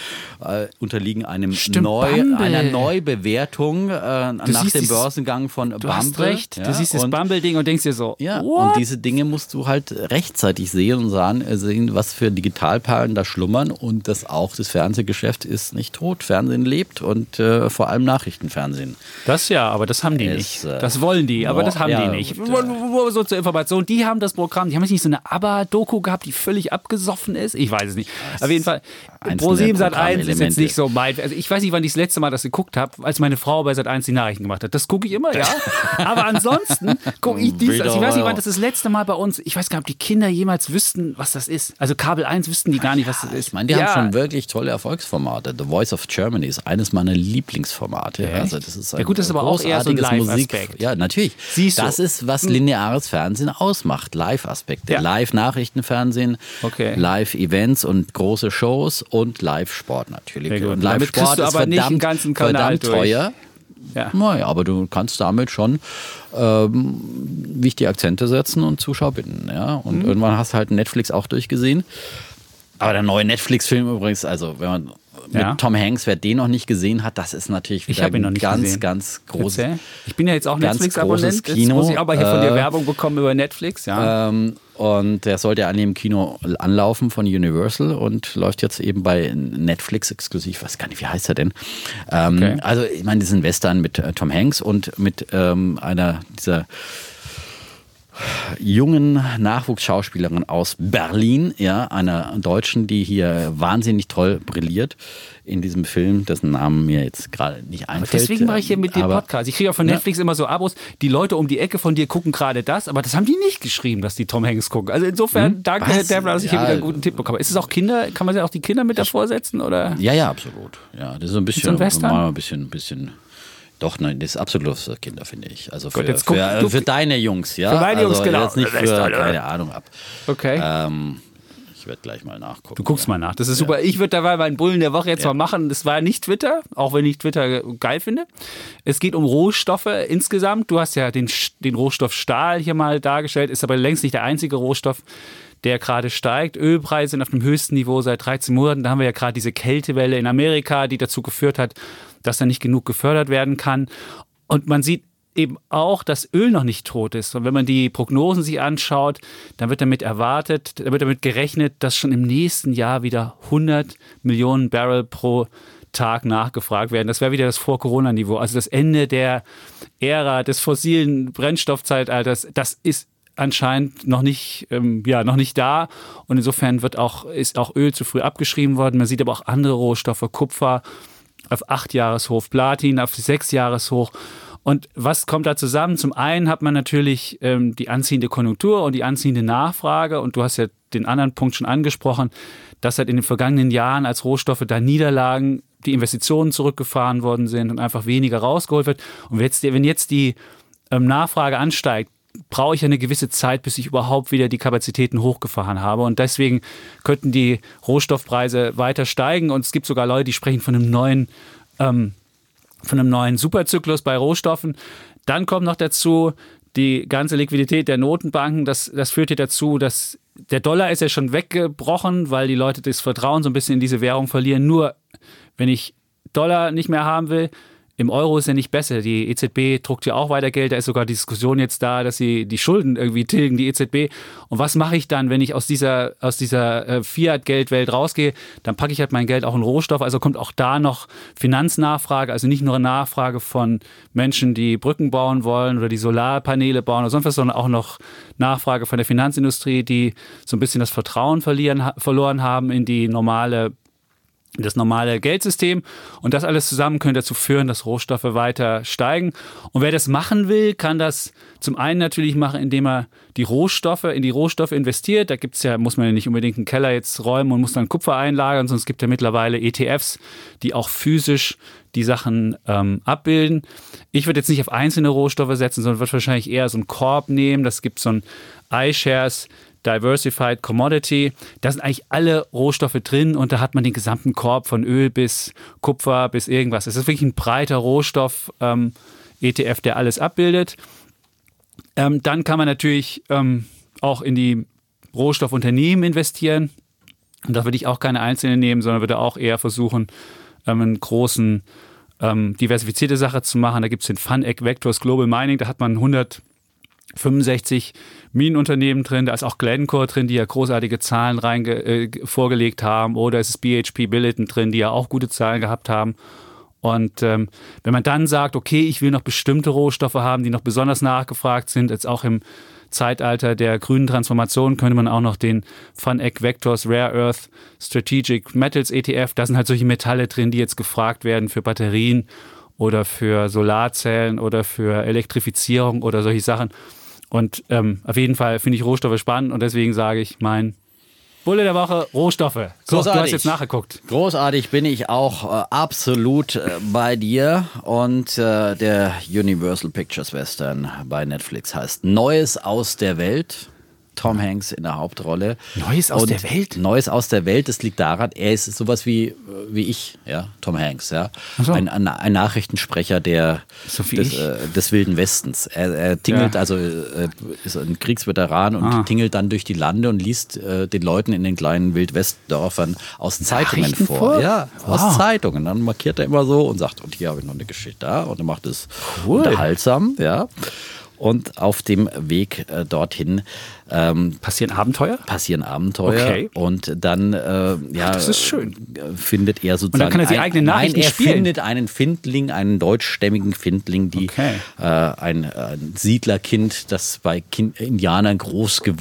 A: äh, unterliegen einem
B: Stimmt,
A: Neu, einer Neubewertung äh, nach dem Börsengang von
B: du
A: Bumble.
B: Hast recht.
A: Ja,
B: du siehst das Bumble-Ding und denkst dir so,
A: ja,
B: what?
A: und diese Dinge musst du halt rechtzeitig sehen und sagen, äh, sehen, was für Digitalperlen da schlummern und das auch das Fernsehgeschäft ist nicht tot. Fernsehen lebt und äh, vor allem Nachrichtenfernsehen.
B: Das ja, aber das haben die
A: Es,
B: nicht.
A: äh,
B: Das wollen die, aber das haben
A: ja,
B: die nicht. Wo- So zur Information, die haben das Programm, die haben jetzt nicht so eine ABBA-Doku gehabt, die völlig abgesoffen ist. Ich weiß es nicht. Auf jeden Fall,
A: einzelne
B: Pro7 Sat 1 ist jetzt nicht so mein. Also ich weiß nicht, wann ich das letzte Mal das geguckt habe, als meine Frau bei Sat 1 die Nachrichten gemacht hat. Das gucke ich immer, ja. aber ansonsten gucke ich dies. Also ich weiß nicht, wann das das letzte Mal bei uns, ich weiß gar nicht, ob die Kinder jemals wüssten, was das ist. Also Kabel 1 wüssten die gar nicht, was das ist.
A: Ich meine, die
B: ja.
A: haben schon wirklich tolle Erfolgsformate. The Voice of Germany ist eines meiner Lieblingsformate.
B: Echt?
A: Also das ist ein
B: Ja gut, das ist aber auch eher so ein Live-Aspekt.
A: Ja, natürlich.
B: Siehst du.
A: das ist, was lineares Fernsehen ausmacht. Live-Aspekte.
B: Ja.
A: Live-Nachrichtenfernsehen,
B: Okay.
A: Live-Events und große Shows und Live-Sport natürlich.
B: Gut.
A: Und Live-Sport ist
B: aber nicht
A: verdammt, verdammt teuer.
B: Ja.
A: Naja, aber du kannst damit schon ähm, wichtige Akzente setzen und Zuschauer binden. Ja? Und
B: Mhm.
A: irgendwann hast du halt Netflix auch durchgesehen. Aber der neue Netflix-Film übrigens, also wenn man mit
B: Ja.
A: Tom Hanks, wer den noch nicht gesehen hat, das ist natürlich
B: Ich
A: wieder
B: nicht
A: ganz,
B: gesehen.
A: ganz groß.
B: Erzähl. Ich bin ja jetzt auch Netflix-Abonnent.
A: großes
B: Jetzt muss ich aber hier von dir
A: Äh,
B: Werbung bekommen über Netflix. Ja.
A: Ähm, und der sollte ja eigentlich im Kino anlaufen von Universal und läuft jetzt eben bei Netflix exklusiv. Ich weiß gar nicht, wie heißt er denn? Ähm,
B: Okay.
A: Also, ich meine, das ist ein Western mit äh, Tom Hanks und mit ähm, einer dieser jungen Nachwuchsschauspielerin aus Berlin, ja, einer Deutschen, die hier wahnsinnig toll brilliert in diesem Film, dessen Namen mir jetzt gerade nicht
B: Aber
A: einfällt.
B: deswegen mache ich hier mit
A: Aber-
B: Podcast. Ich kriege auch von. Netflix immer so Abos. Die Leute um die Ecke von dir gucken gerade das, aber das haben die nicht geschrieben, dass die Tom Hanks gucken. Also insofern, danke,
A: Was?
B: Herr Dämmler, dass ich hier
A: Ja.
B: wieder einen guten Tipp bekomme. Ist es auch Kinder? Kann man sich auch die Kinder mit davor setzen? Oder?
A: Ja, ja, absolut. Ja, das ist so ein bisschen,
B: so ein
A: ein bisschen, bisschen. Doch, nein, das ist absolut für Kinder, finde ich. Also für,
B: Gut, jetzt guck-
A: für, für deine Jungs, ja.
B: Für meine Jungs,
A: also
B: genau.
A: Jetzt nicht für, keine Ahnung, ab.
B: Okay.
A: Ähm, ich werde gleich mal nachgucken.
B: Du guckst mal nach. Das ist super. Ich würde dabei meinen Bullen der Woche jetzt mal machen. Das war nicht Twitter, auch wenn ich Twitter geil finde. Es geht um Rohstoffe insgesamt. Du hast ja den, den Rohstoff Stahl hier mal dargestellt, ist aber längst nicht der einzige Rohstoff, der gerade steigt. Ölpreise sind auf dem höchsten Niveau seit 13 Monaten. Da haben wir ja gerade diese Kältewelle in Amerika, die dazu geführt hat, dass da nicht genug gefördert werden kann. Und man sieht eben auch, dass Öl noch nicht tot ist. Und wenn man die Prognosen sich anschaut, dann wird damit erwartet, da wird damit gerechnet, dass schon im nächsten Jahr wieder 100 Millionen Barrel pro Tag nachgefragt werden. Das wäre wieder das Vor-Corona-Niveau. Also das Ende der Ära des fossilen Brennstoffzeitalters, das ist anscheinend noch nicht, ähm, ja, noch nicht da. Und insofern wird auch, ist auch Öl zu früh abgeschrieben worden. Man sieht aber auch andere Rohstoffe, Kupfer auf acht Jahreshoch, Platin auf sechs Jahreshoch. Und was kommt da zusammen? Zum einen hat man natürlich ähm, die anziehende Konjunktur und die anziehende Nachfrage. Und du hast ja den anderen Punkt schon angesprochen, dass halt in den vergangenen Jahren als Rohstoffe da Niederlagen, die Investitionen zurückgefahren worden sind und einfach weniger rausgeholt wird. Und wenn jetzt, die ähm, Nachfrage ansteigt, brauche ich eine gewisse Zeit, bis ich überhaupt wieder die Kapazitäten hochgefahren habe. Und deswegen könnten die Rohstoffpreise weiter steigen. Und es gibt sogar Leute, die sprechen von einem neuen, ähm, von einem neuen Superzyklus bei Rohstoffen. Dann kommt noch dazu die ganze Liquidität der Notenbanken. Das, das führt ja dazu, dass der Dollar ist ja schon weggebrochen, weil die Leute das Vertrauen so ein bisschen in diese Währung verlieren. Nur wenn ich Dollar nicht mehr haben will, im Euro ist ja nicht besser. Die EZB druckt ja auch weiter Geld. Da ist sogar die Diskussion jetzt da, dass sie die Schulden irgendwie tilgen, die EZB. Und was mache ich dann, wenn ich aus dieser, aus dieser äh, Fiat-Geldwelt rausgehe? Dann packe ich halt mein Geld auch in Rohstoff. Also kommt auch da noch Finanznachfrage, also nicht nur eine Nachfrage von Menschen, die Brücken bauen wollen oder die Solarpaneele bauen oder sonst was, sondern auch noch Nachfrage von der Finanzindustrie, die so ein bisschen das Vertrauen verlieren, verloren haben in die normale das normale Geldsystem. Und das alles zusammen könnte dazu führen, dass Rohstoffe weiter steigen. Und wer das machen will, kann das zum einen natürlich machen, indem er die Rohstoffe in die Rohstoffe investiert. Da gibt's ja, muss man ja nicht unbedingt einen Keller jetzt räumen und muss dann Kupfer einlagern, sondern es gibt ja mittlerweile ETFs, die auch physisch die Sachen ähm, abbilden. Ich würde jetzt nicht auf einzelne Rohstoffe setzen, sondern würde wahrscheinlich eher so einen Korb nehmen. Das gibt so ein iShares Diversified Commodity. Da sind eigentlich alle Rohstoffe drin und da hat man den gesamten Korb von Öl bis Kupfer bis irgendwas. Es ist wirklich ein breiter Rohstoff ähm, ETF, der alles abbildet. Ähm, dann kann man natürlich ähm, auch in die Rohstoffunternehmen investieren. Und da würde ich auch keine einzelnen nehmen, sondern würde auch eher versuchen, ähm, einen großen, ähm, diversifizierte Sache zu machen. Da gibt es den FunEgg Vectors Global Mining, da hat man 165 Minenunternehmen drin, da ist auch Glencore drin, die ja großartige Zahlen rein äh, vorgelegt haben, oder es ist BHP Billiton drin, die ja auch gute Zahlen gehabt haben. Und ähm, wenn man dann sagt, okay, ich will noch bestimmte Rohstoffe haben, die noch besonders nachgefragt sind, jetzt auch im Zeitalter der grünen Transformation könnte man auch noch den FunEgg Vectors Rare Earth Strategic Metals ETF, da sind halt solche Metalle drin, die jetzt gefragt werden für Batterien oder für Solarzellen oder für Elektrifizierung oder solche Sachen. Und ähm, auf jeden Fall finde ich Rohstoffe spannend und deswegen sage ich, mein Bulle der Woche, Rohstoffe. So, du hast jetzt nachgeguckt.
A: Großartig bin ich auch äh, absolut äh, bei dir. Und äh, der Universal Pictures Western bei Netflix heißt Neues aus der Welt. Tom Hanks in der Hauptrolle.
B: Neues aus
A: und
B: der Welt?
A: Neues aus der Welt, das liegt daran, er ist sowas wie, wie ich, ja, Tom Hanks, ja.
B: so.
A: Ein, ein, ein Nachrichtensprecher der,
B: So
A: des, äh, des Wilden Westens. Er, er tingelt,
B: Ja.
A: also äh, ist ein Kriegsveteran und
B: Ah.
A: tingelt dann durch die Lande und liest äh, den Leuten in den kleinen Wildwestdörfern aus Zeitungen vor.
B: vor?
A: Ja,
B: Wow.
A: aus Zeitungen. Dann markiert er immer so und sagt, und hier habe ich noch eine Geschichte da und er macht es
B: Cool.
A: unterhaltsam, ja. Und auf dem Weg äh, dorthin ähm,
B: Passieren Abenteuer?
A: passieren Abenteuer
B: Okay.
A: und dann äh, ja
B: Das ist schön.
A: äh, findet er sozusagen
B: kann er die
A: ein-
B: eigenen Nachrichten
A: nein, er
B: spielen.
A: findet einen Findling einen deutschstämmigen Findling die
B: Okay.
A: äh, ein, ein Siedlerkind das bei kind, Indianern groß äh,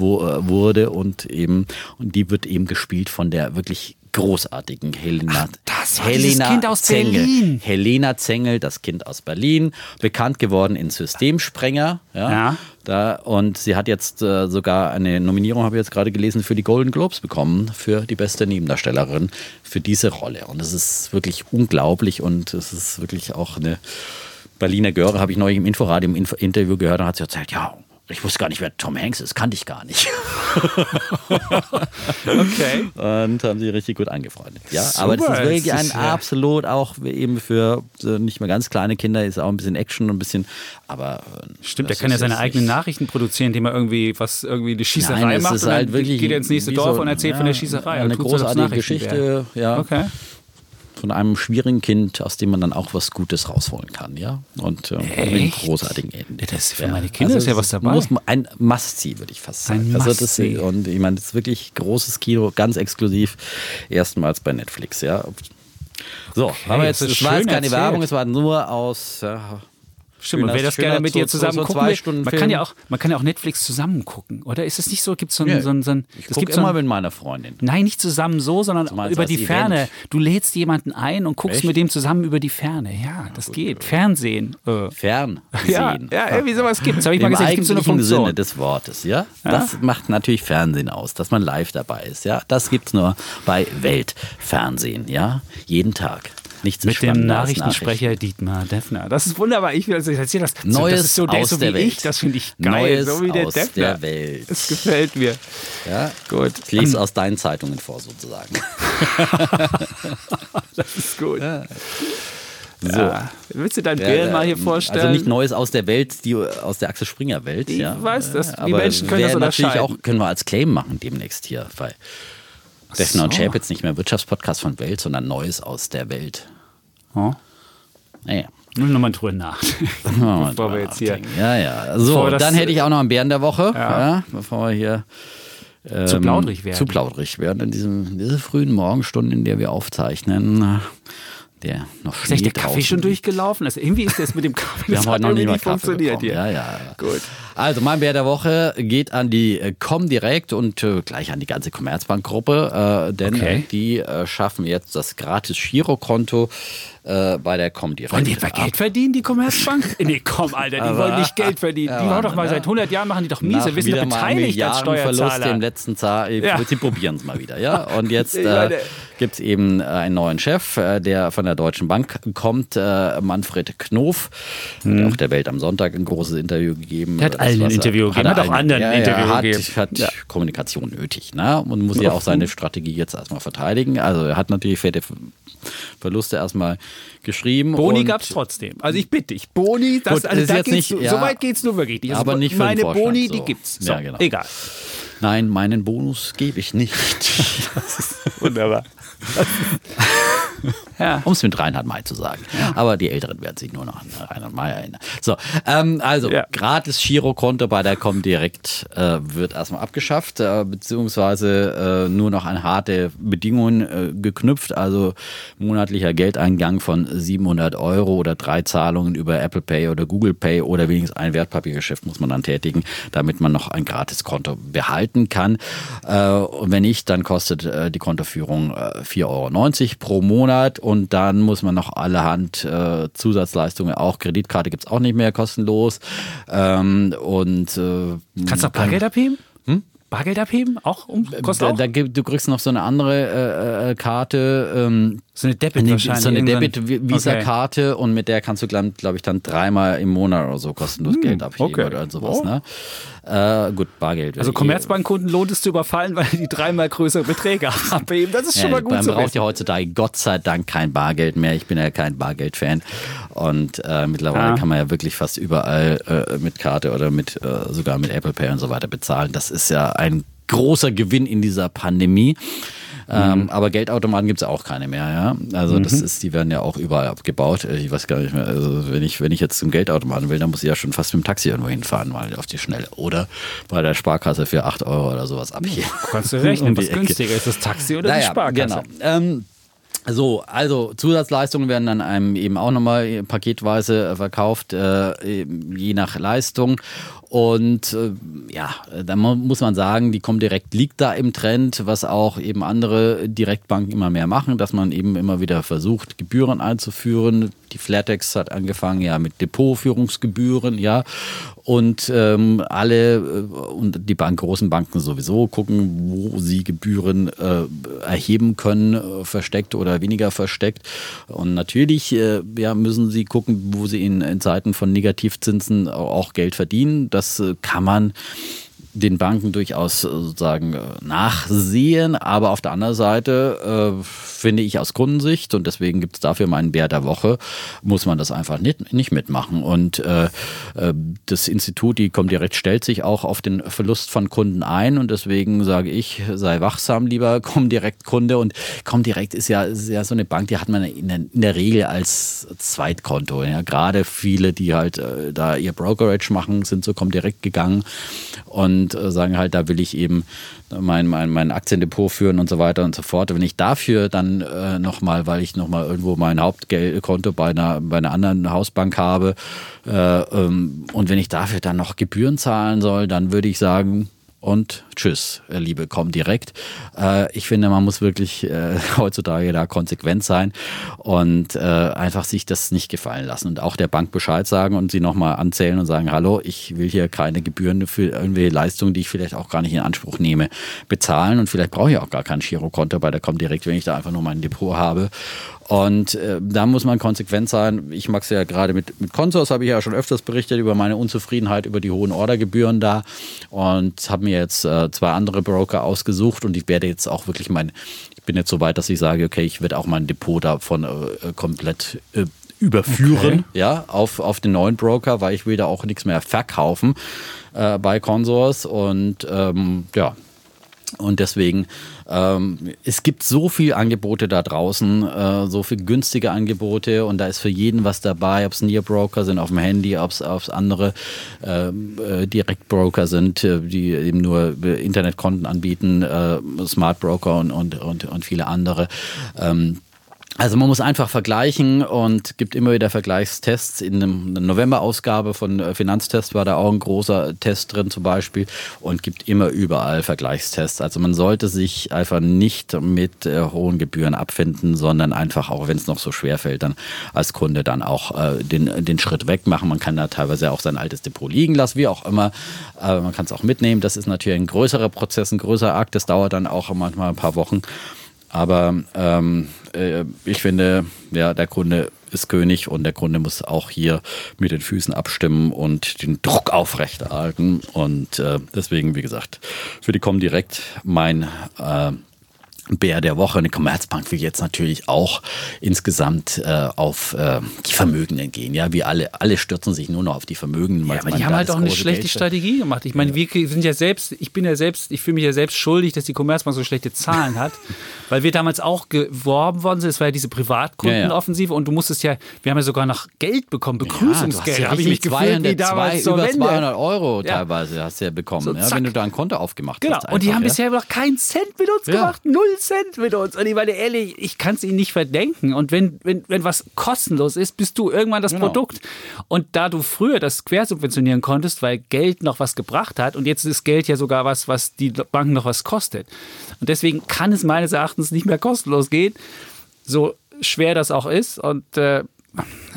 A: wurde und eben und die wird eben gespielt von der wirklich großartigen Helena
B: das war dieses Kind aus
A: Zengel.
B: Berlin.
A: Helena Zengel das Kind aus Berlin bekannt geworden in Systemsprenger ja,
B: Ja.
A: da, und sie hat jetzt äh, sogar eine Nominierung, habe ich jetzt gerade gelesen, für die Golden Globes bekommen, für die beste Nebendarstellerin für diese Rolle. Und es ist wirklich unglaublich und es ist wirklich auch eine Berliner Göre, habe ich neulich im Inforadio im Info Interview gehört und hat sie erzählt, ja, ich wusste gar nicht, wer Tom Hanks ist, kannte ich gar nicht.
B: Okay.
A: Und haben sie richtig gut angefreundet. Ja,
B: Super,
A: aber das ist wirklich
B: das
A: ein
B: ist, ja-
A: absolut auch eben für so nicht mehr ganz kleine Kinder ist auch ein bisschen Action und ein bisschen, aber äh,
B: Stimmt, der kann ja seine eigenen Nachrichten produzieren, indem er irgendwie was irgendwie eine Schießerei
A: Nein,
B: macht
A: ist
B: und dann
A: halt wirklich
B: geht er ins nächste Dorf
A: so-
B: und erzählt von
A: ja,
B: der Schießerei.
A: Eine
B: so,
A: großartige Geschichte, ja.
B: Okay.
A: Von einem schwierigen Kind, aus dem man dann auch was Gutes rausholen kann, ja. Und äh, mit großartigen Ende.
B: Ja, das ist für meine Kinder ist ja was dabei.
A: Muss, ein Must-See, würde ich fast sagen.
B: Ein
A: also das, und ich meine, das ist wirklich großes Kino, ganz exklusiv, erstmals bei Netflix, ja. So, aber jetzt,
B: das ist
A: es war jetzt keine
B: erzählt.
A: Werbung, es war nur aus, ja,
B: Stimmt, und wer das gerne mit dir zusammen
A: so
B: gucken
A: zwei
B: will,
A: Stunden
B: man
A: Film.
B: kann ja auch, man kann ja auch Netflix zusammen gucken, oder? Ist es nicht so? Gibt es so ein,
A: Ja,
B: so ein, so ein
A: ich
B: es
A: gucke
B: gibt so
A: immer
B: ein,
A: mit meiner Freundin.
B: Nein, nicht zusammen so, sondern
A: meinst
B: über die
A: Event?
B: Ferne. Du lädst jemanden ein und guckst
A: Echt?
B: mit dem zusammen über die Ferne. Ja, das geht. Fernsehen. Äh. Ja,
A: sehen.
B: ja, irgendwie sowas gibt's. Habe ich mal
A: Im
B: gesehen. Es gibt so eine Funktion.
A: Sinne des Wortes, ja? Das macht natürlich Fernsehen aus, dass man live dabei ist, ja? Das gibt's nur bei Weltfernsehen, ja? Jeden Tag. Nichts
B: Mit dem Nachrichtensprecher Dietmar Defner. Das ist wunderbar. Ich will das erzählen. Das,
A: Neues
B: das ist so,
A: aus
B: so
A: der Welt.
B: ich. Das finde ich geil.
A: Neues
B: so wie der
A: aus
B: Defner.
A: der Welt.
B: Das gefällt mir.
A: Ja?
B: Gut.
A: Ich lese aus deinen Zeitungen vor, sozusagen.
B: Das ist gut.
A: So.
B: Ja. Willst du dein
A: Ja, ja,
B: mal hier vorstellen?
A: Also nicht Neues aus der Welt, die aus der Axel Springer Welt.
B: Ich
A: ja.
B: weiß das. Die Menschen können das
A: natürlich auch, können wir als Claim machen demnächst hier bei Defner und
B: so.
A: Chapitz nicht mehr Wirtschaftspodcast von Welt, sondern Neues aus der Welt.
B: Oh.
A: Naja.
B: Nur nochmal drüber nachdenken, bevor wir jetzt hier
A: Ja, ja. So, dann hätte ich auch noch einen Bären der Woche,
B: Ja.
A: ja. bevor wir hier ähm,
B: Zu plaudrig werden.
A: Zu plaudrig werden in, diesem, in dieser frühen Morgenstunden, in der wir aufzeichnen. Der noch
B: Ist
A: Schnee
B: echt der Kaffee schon durchgelaufen? Also irgendwie ist das mit dem Kaffee,
A: Wir
B: das
A: haben heute noch nicht mal Kaffee
B: funktioniert hier.
A: Ja, ja.
B: Gut.
A: Also mein Bär der Woche geht an die äh, Comdirect und äh, gleich an die ganze Commerzbank-Gruppe, äh, denn
B: Okay.
A: die äh, schaffen jetzt das gratis Girokonto äh, bei der Comdirect.
B: Wollen die etwa Geld verdienen, die Commerzbank? nee, komm, Alter, die
A: Aber-
B: wollen nicht Geld verdienen. Die machen doch mal seit 100 Jahren, machen die doch miese.
A: Wieder
B: doch beteiligt als Steuerzahler.
A: im letzten Jahr.
B: Ja.
A: Sie probieren es mal wieder. Ja? Und jetzt äh, gibt es eben äh, einen neuen Chef, äh, der von der Deutschen Bank kommt, äh, Manfred Knof. Hat auch der Welt am Sonntag ein großes Interview gegeben.
B: Der hat allen ein
A: er-
B: Interview gegeben,
A: er
B: hat auch anderen ein
A: ja,
B: Interview
A: hat,
B: gegeben.
A: Hat
B: Ja.
A: Kommunikation nötig. Ne? Und muss ja auch seine Strategie jetzt erstmal verteidigen. Also er hat natürlich fette Verluste erstmal geschrieben.
B: Boni gab es trotzdem. Also ich bitte dich, Boni, das,
A: Gut,
B: also
A: ist
B: da geht's,
A: nicht-
B: so
A: ja,
B: weit geht es nur wirklich nicht. Also
A: aber nicht für
B: meine Boni,
A: so.
B: die gibt's. So,
A: Ja, genau.
B: Egal.
A: Nein, meinen Bonus gebe ich nicht.
B: Wunderbar. ja.
A: um es mit Reinhard May zu sagen. Aber die Älteren werden sich nur noch an Reinhard May erinnern. So, ähm, also
B: Ja.
A: gratis Girokonto bei der Comdirect äh, wird erstmal abgeschafft, äh, beziehungsweise äh, nur noch an harte Bedingungen äh, geknüpft, also monatlicher Geldeingang von 700 Euro oder drei Zahlungen über Apple Pay oder Google Pay oder wenigstens ein Wertpapiergeschäft muss man dann tätigen, damit man noch ein Gratiskonto behalten kann. Äh, und wenn nicht, dann kostet äh, die Kontoführung äh, 4,90 Euro pro Monat und dann muss man noch allerhand äh, Zusatzleistungen, auch Kreditkarte gibt es auch nicht mehr kostenlos. Ähm, und äh,
B: Kannst du auch Bargeld abheben? Bargeld abheben? Auch? Um, kostet
A: da,
B: auch?
A: da du kriegst noch so eine andere äh, äh, Karte, ähm,
B: so eine Debit
A: Nee,
B: wahrscheinlich.
A: so eine. Debit-Visa-Karte und mit der kannst du, glaube glaub ich, dann dreimal im Monat oder so kostenlos Geld abheben
B: okay.
A: oder sowas.
B: Oh.
A: Ne? Äh, gut, Bargeld.
B: Also Commerzbankkunden lohnt es zu überfallen, weil die dreimal größere Beträge abheben. Das ist schon
A: Ja,
B: mal gut
A: man braucht ja heutzutage Gott sei Dank kein Bargeld mehr. Ich bin ja kein Bargeld-Fan. Und äh, mittlerweile
B: Ah.
A: kann man ja wirklich fast überall äh, mit Karte oder mit äh, sogar mit Apple Pay und so weiter bezahlen. Das ist ja ein großer Gewinn in dieser Pandemie. Ähm, aber Geldautomaten gibt es auch keine mehr, ja. Also das ist, die werden ja auch überall abgebaut. Ich weiß gar nicht mehr. Also wenn ich, wenn ich jetzt zum Geldautomaten will, dann muss ich ja schon fast mit dem Taxi irgendwo hinfahren, mal auf die Schnelle. Oder bei der Sparkasse für 8 Euro oder sowas abheben.
B: Kannst du rechnen,
A: Um die
B: was günstiger ist, das Taxi oder die
A: Naja,
B: Sparkasse?
A: Genau. Ähm, so, also Zusatzleistungen werden dann einem eben auch nochmal paketweise verkauft, äh, je nach Leistung. Und äh, ja, da mu- muss man sagen, die Comdirect liegt da im Trend, was auch eben andere Direktbanken immer mehr machen, dass man eben immer wieder versucht, Gebühren einzuführen. Die Flatex hat angefangen ja mit Depotführungsgebühren, ja. Und ähm, alle äh, und die Bank, großen Banken sowieso gucken, wo sie Gebühren äh, erheben können, äh, versteckt oder weniger versteckt. Und natürlich äh, ja, müssen sie gucken, wo sie in, in Zeiten von Negativzinsen auch Geld verdienen. Das äh, kann man den Banken durchaus äh, sozusagen äh, nachsehen, aber auf der anderen Seite äh, finde ich aus Kundensicht und deswegen gibt es dafür meinen Bär der Woche, muss man das einfach nicht, nicht mitmachen. Und äh, äh, das Institut, die Comdirect, stellt sich auch auf den Verlust von Kunden ein und deswegen sage ich, sei wachsam, lieber Comdirect-Kunde. Und Comdirect ist ja, ist ja so eine Bank, die hat man in der, in der Regel als Zweitkonto. Ja. Gerade viele, die halt äh, da ihr Brokerage machen, sind zu Comdirect gegangen und äh, sagen halt, da will ich eben mein, mein, mein Aktiendepot führen und so weiter und so fort. Wenn ich dafür dann äh, nochmal, weil ich nochmal irgendwo mein Hauptgeldkonto bei einer, bei einer anderen Hausbank habe äh, ähm, und wenn ich dafür dann noch Gebühren zahlen soll, dann würde ich sagen, und tschüss, äh, liebe Comdirect. Äh, ich finde, man muss wirklich äh, heutzutage da konsequent sein und einfach sich das nicht gefallen lassen und auch der Bank Bescheid sagen und sie nochmal anzählen und sagen, hallo, ich will hier keine Gebühren für irgendwelche Leistungen, die ich vielleicht auch gar nicht in Anspruch nehme, bezahlen und vielleicht brauche ich auch gar kein Girokonto bei der Comdirect, wenn ich da einfach nur mein Depot habe. Und äh, da muss man konsequent sein. Ich mag es ja gerade mit, mit Consors, habe ich ja schon öfters berichtet über meine Unzufriedenheit über die hohen Ordergebühren da und habe mir jetzt äh, zwei andere Broker ausgesucht und ich werde jetzt auch wirklich mein, ich bin jetzt so weit, dass ich sage, okay, ich werde auch mein Depot davon äh, komplett äh, überführen,
B: Okay.
A: ja, auf, auf den neuen Broker, weil ich will da auch nichts mehr verkaufen äh, bei Consors und ähm, ja, und deswegen, ähm, es gibt so viele Angebote da draußen, äh, so viele günstige Angebote und da ist für jeden was dabei, ob es Nearbroker sind auf dem Handy, ob es andere ähm, äh, Direktbroker sind, äh, die eben nur äh, Internetkonten anbieten, äh, Smartbroker und, und, und, und viele andere. Ähm, also man muss einfach vergleichen und gibt immer wieder Vergleichstests. In einer November-Ausgabe von äh, Finanztest war da auch ein großer Test drin zum Beispiel und gibt immer überall Vergleichstests. Also man sollte sich einfach nicht mit äh, hohen Gebühren abfinden, sondern einfach, auch wenn es noch so schwer fällt, dann als Kunde dann auch äh, den, den Schritt weg machen. Man kann da teilweise auch sein altes Depot liegen lassen, wie auch immer. Aber man kann es auch mitnehmen. Das ist natürlich ein größerer Prozess, ein größerer Akt. Das dauert dann auch manchmal ein paar Wochen. Aber ähm, äh, ich finde, ja, der Kunde ist König und der Kunde muss auch hier mit den Füßen abstimmen und den Druck aufrechterhalten. Und äh, deswegen, wie gesagt, für die Comdirect mein, äh, Bär der Woche. Eine Commerzbank will jetzt natürlich auch insgesamt äh, auf äh, die Vermögenden gehen. Ja, wie alle, alle stürzen sich nur noch auf die Vermögenden.
B: Ja, aber die haben halt auch eine schlechte Geld Strategie gemacht. Ich meine, wir sind ja selbst, ich bin ja selbst, ich fühle mich ja selbst schuldig, dass die Commerzbank so schlechte Zahlen hat, weil wir damals auch geworben worden sind. Es war ja diese Privatkundenoffensive ja, ja. und du musstest ja, wir haben ja sogar noch Geld bekommen, Begrüßungsgeld. Ja,
A: habe ich mich 200, gefühlt, wie damals zwei, Über 200 Euro teilweise hast du ja bekommen, so, wenn du da ein Konto aufgemacht
B: genau.
A: hast.
B: Genau, und die haben bisher noch keinen Cent mit uns gemacht, null Cent mit uns. Und ich meine ehrlich, ich kann es ihnen nicht verdenken. Und wenn, wenn, wenn was kostenlos ist, bist du irgendwann das genau. Produkt. Und da du früher das quersubventionieren konntest, weil Geld noch was gebracht hat und jetzt ist Geld ja sogar was, was die Banken noch was kostet. Und deswegen kann es meines Erachtens nicht mehr kostenlos gehen. So schwer das auch ist. Und äh,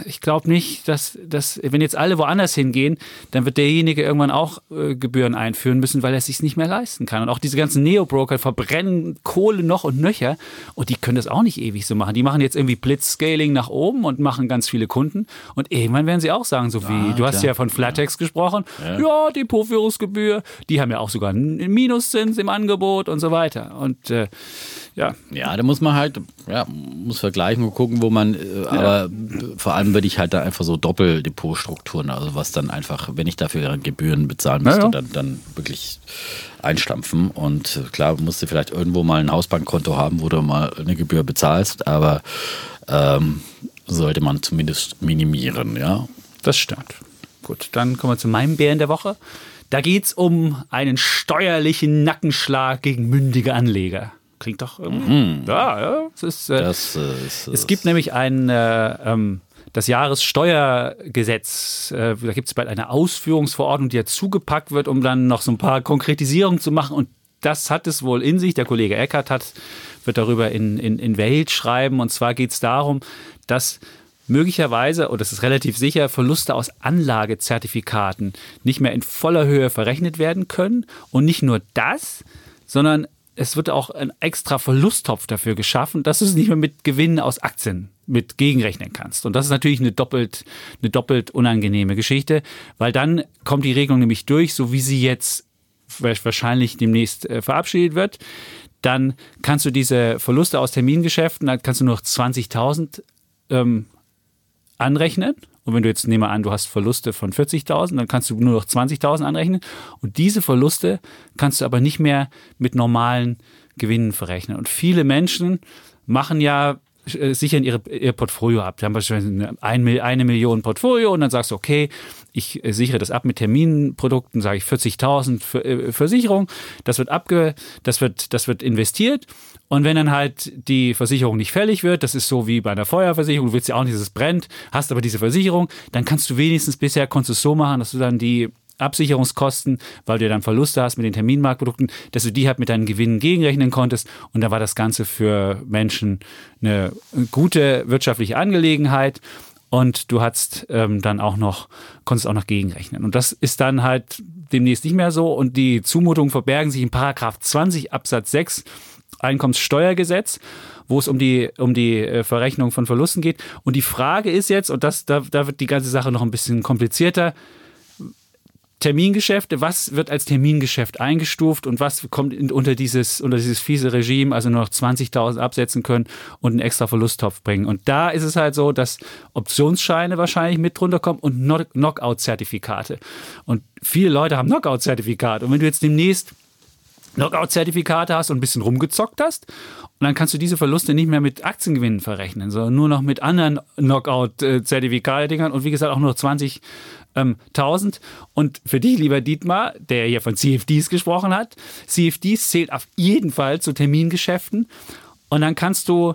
B: ich glaube nicht, dass, dass, wenn jetzt alle woanders hingehen, dann wird derjenige irgendwann auch äh, Gebühren einführen müssen, weil er es sich nicht mehr leisten kann. Und auch diese ganzen Neo-Broker verbrennen Kohle noch und nöcher und die können das auch nicht ewig so machen. Die machen jetzt irgendwie Blitzscaling nach oben und machen ganz viele Kunden und irgendwann werden sie auch sagen, so wie, ah, du hast ja von Flatex ja. gesprochen, ja, ja Depotführungsgebühr, die haben ja auch sogar einen Minuszins im Angebot und so weiter. Und äh, ja.
A: Ja, da muss man halt, ja, muss vergleichen und gucken, wo man, äh, aber vor allem würde ich halt da einfach so Doppeldepotstrukturen, also was dann einfach, wenn ich dafür Gebühren bezahlen müsste, ja, ja. Dann, dann wirklich einstampfen. Und äh, klar, musst du vielleicht irgendwo mal ein Hausbankkonto haben, wo du mal eine Gebühr bezahlst, aber ähm, sollte man zumindest minimieren, ja.
B: Das stimmt. Gut, dann kommen wir zu meinem Bären der Woche. Da geht es um einen steuerlichen Nackenschlag gegen mündige Anleger. Klingt doch. Ähm, mhm. Ja, ja. Es, ist, äh, das, äh, ist, es gibt nämlich ein. Äh, ähm, das Jahressteuergesetz, äh, da gibt es bald eine Ausführungsverordnung, die ja zugepackt wird, um dann noch so ein paar Konkretisierungen zu machen. Und das hat es wohl in sich. Der Kollege Eckert hat, wird darüber in, in, in Welt schreiben. Und zwar geht es darum, dass möglicherweise, und das ist relativ sicher, Verluste aus Anlagezertifikaten nicht mehr in voller Höhe verrechnet werden können. Und nicht nur das, sondern es wird auch ein extra Verlusttopf dafür geschaffen, dass du es nicht mehr mit Gewinnen aus Aktien mit gegenrechnen kannst. Und das ist natürlich eine doppelt, eine doppelt unangenehme Geschichte, weil dann kommt die Regelung nämlich durch, so wie sie jetzt wahrscheinlich demnächst äh, verabschiedet wird. Dann kannst du diese Verluste aus Termingeschäften, dann kannst du nur noch 20.000 ähm, anrechnen und wenn du jetzt, nehme an, du hast Verluste von 40.000, dann kannst du nur noch 20.000 anrechnen. Und diese Verluste kannst du aber nicht mehr mit normalen Gewinnen verrechnen. Und viele Menschen machen ja sichern ihre, ihr Portfolio ab. Die haben beispielsweise eine, eine Million Portfolio und dann sagst du, okay, ich äh, sichere das ab mit Terminprodukten, sage ich 40.000 für, äh, Versicherung. Das wird abge, das wird, das wird investiert und wenn dann halt die Versicherung nicht fällig wird, das ist so wie bei einer Feuerversicherung, du willst ja auch nicht, dass es brennt, hast aber diese Versicherung, dann kannst du wenigstens bisher konntest du so machen, dass du dann die Absicherungskosten, weil du dann Verluste hast mit den Terminmarktprodukten, dass du die halt mit deinen Gewinnen gegenrechnen konntest. Und da war das Ganze für Menschen eine gute wirtschaftliche Angelegenheit. Und du hast ähm, dann auch noch, konntest auch noch gegenrechnen. Und das ist dann halt demnächst nicht mehr so. Und die Zumutungen verbergen sich in Paragraph 20 Absatz 6 Einkommenssteuergesetz, wo es um die, um die äh, Verrechnung von Verlusten geht. Und die Frage ist jetzt, und das, da, da wird die ganze Sache noch ein bisschen komplizierter, Termingeschäfte, was wird als Termingeschäft eingestuft und was kommt unter, dieses, unter dieses fiese Regime, also nur noch 20.000 absetzen können und einen extra Verlusttopf bringen. Und da ist es halt so, dass Optionsscheine wahrscheinlich mit drunter kommen und Knockout-Zertifikate. Und viele Leute haben Knockout-Zertifikate. Und wenn du jetzt demnächst Knockout-Zertifikate hast und ein bisschen rumgezockt hast. Und dann kannst du diese Verluste nicht mehr mit Aktiengewinnen verrechnen, sondern nur noch mit anderen Knockout-Zertifikate-Dingern und wie gesagt auch nur 20.000. Ähm, und für dich, lieber Dietmar, der hier von CFDs gesprochen hat, CFDs zählt auf jeden Fall zu Termingeschäften. Und dann kannst du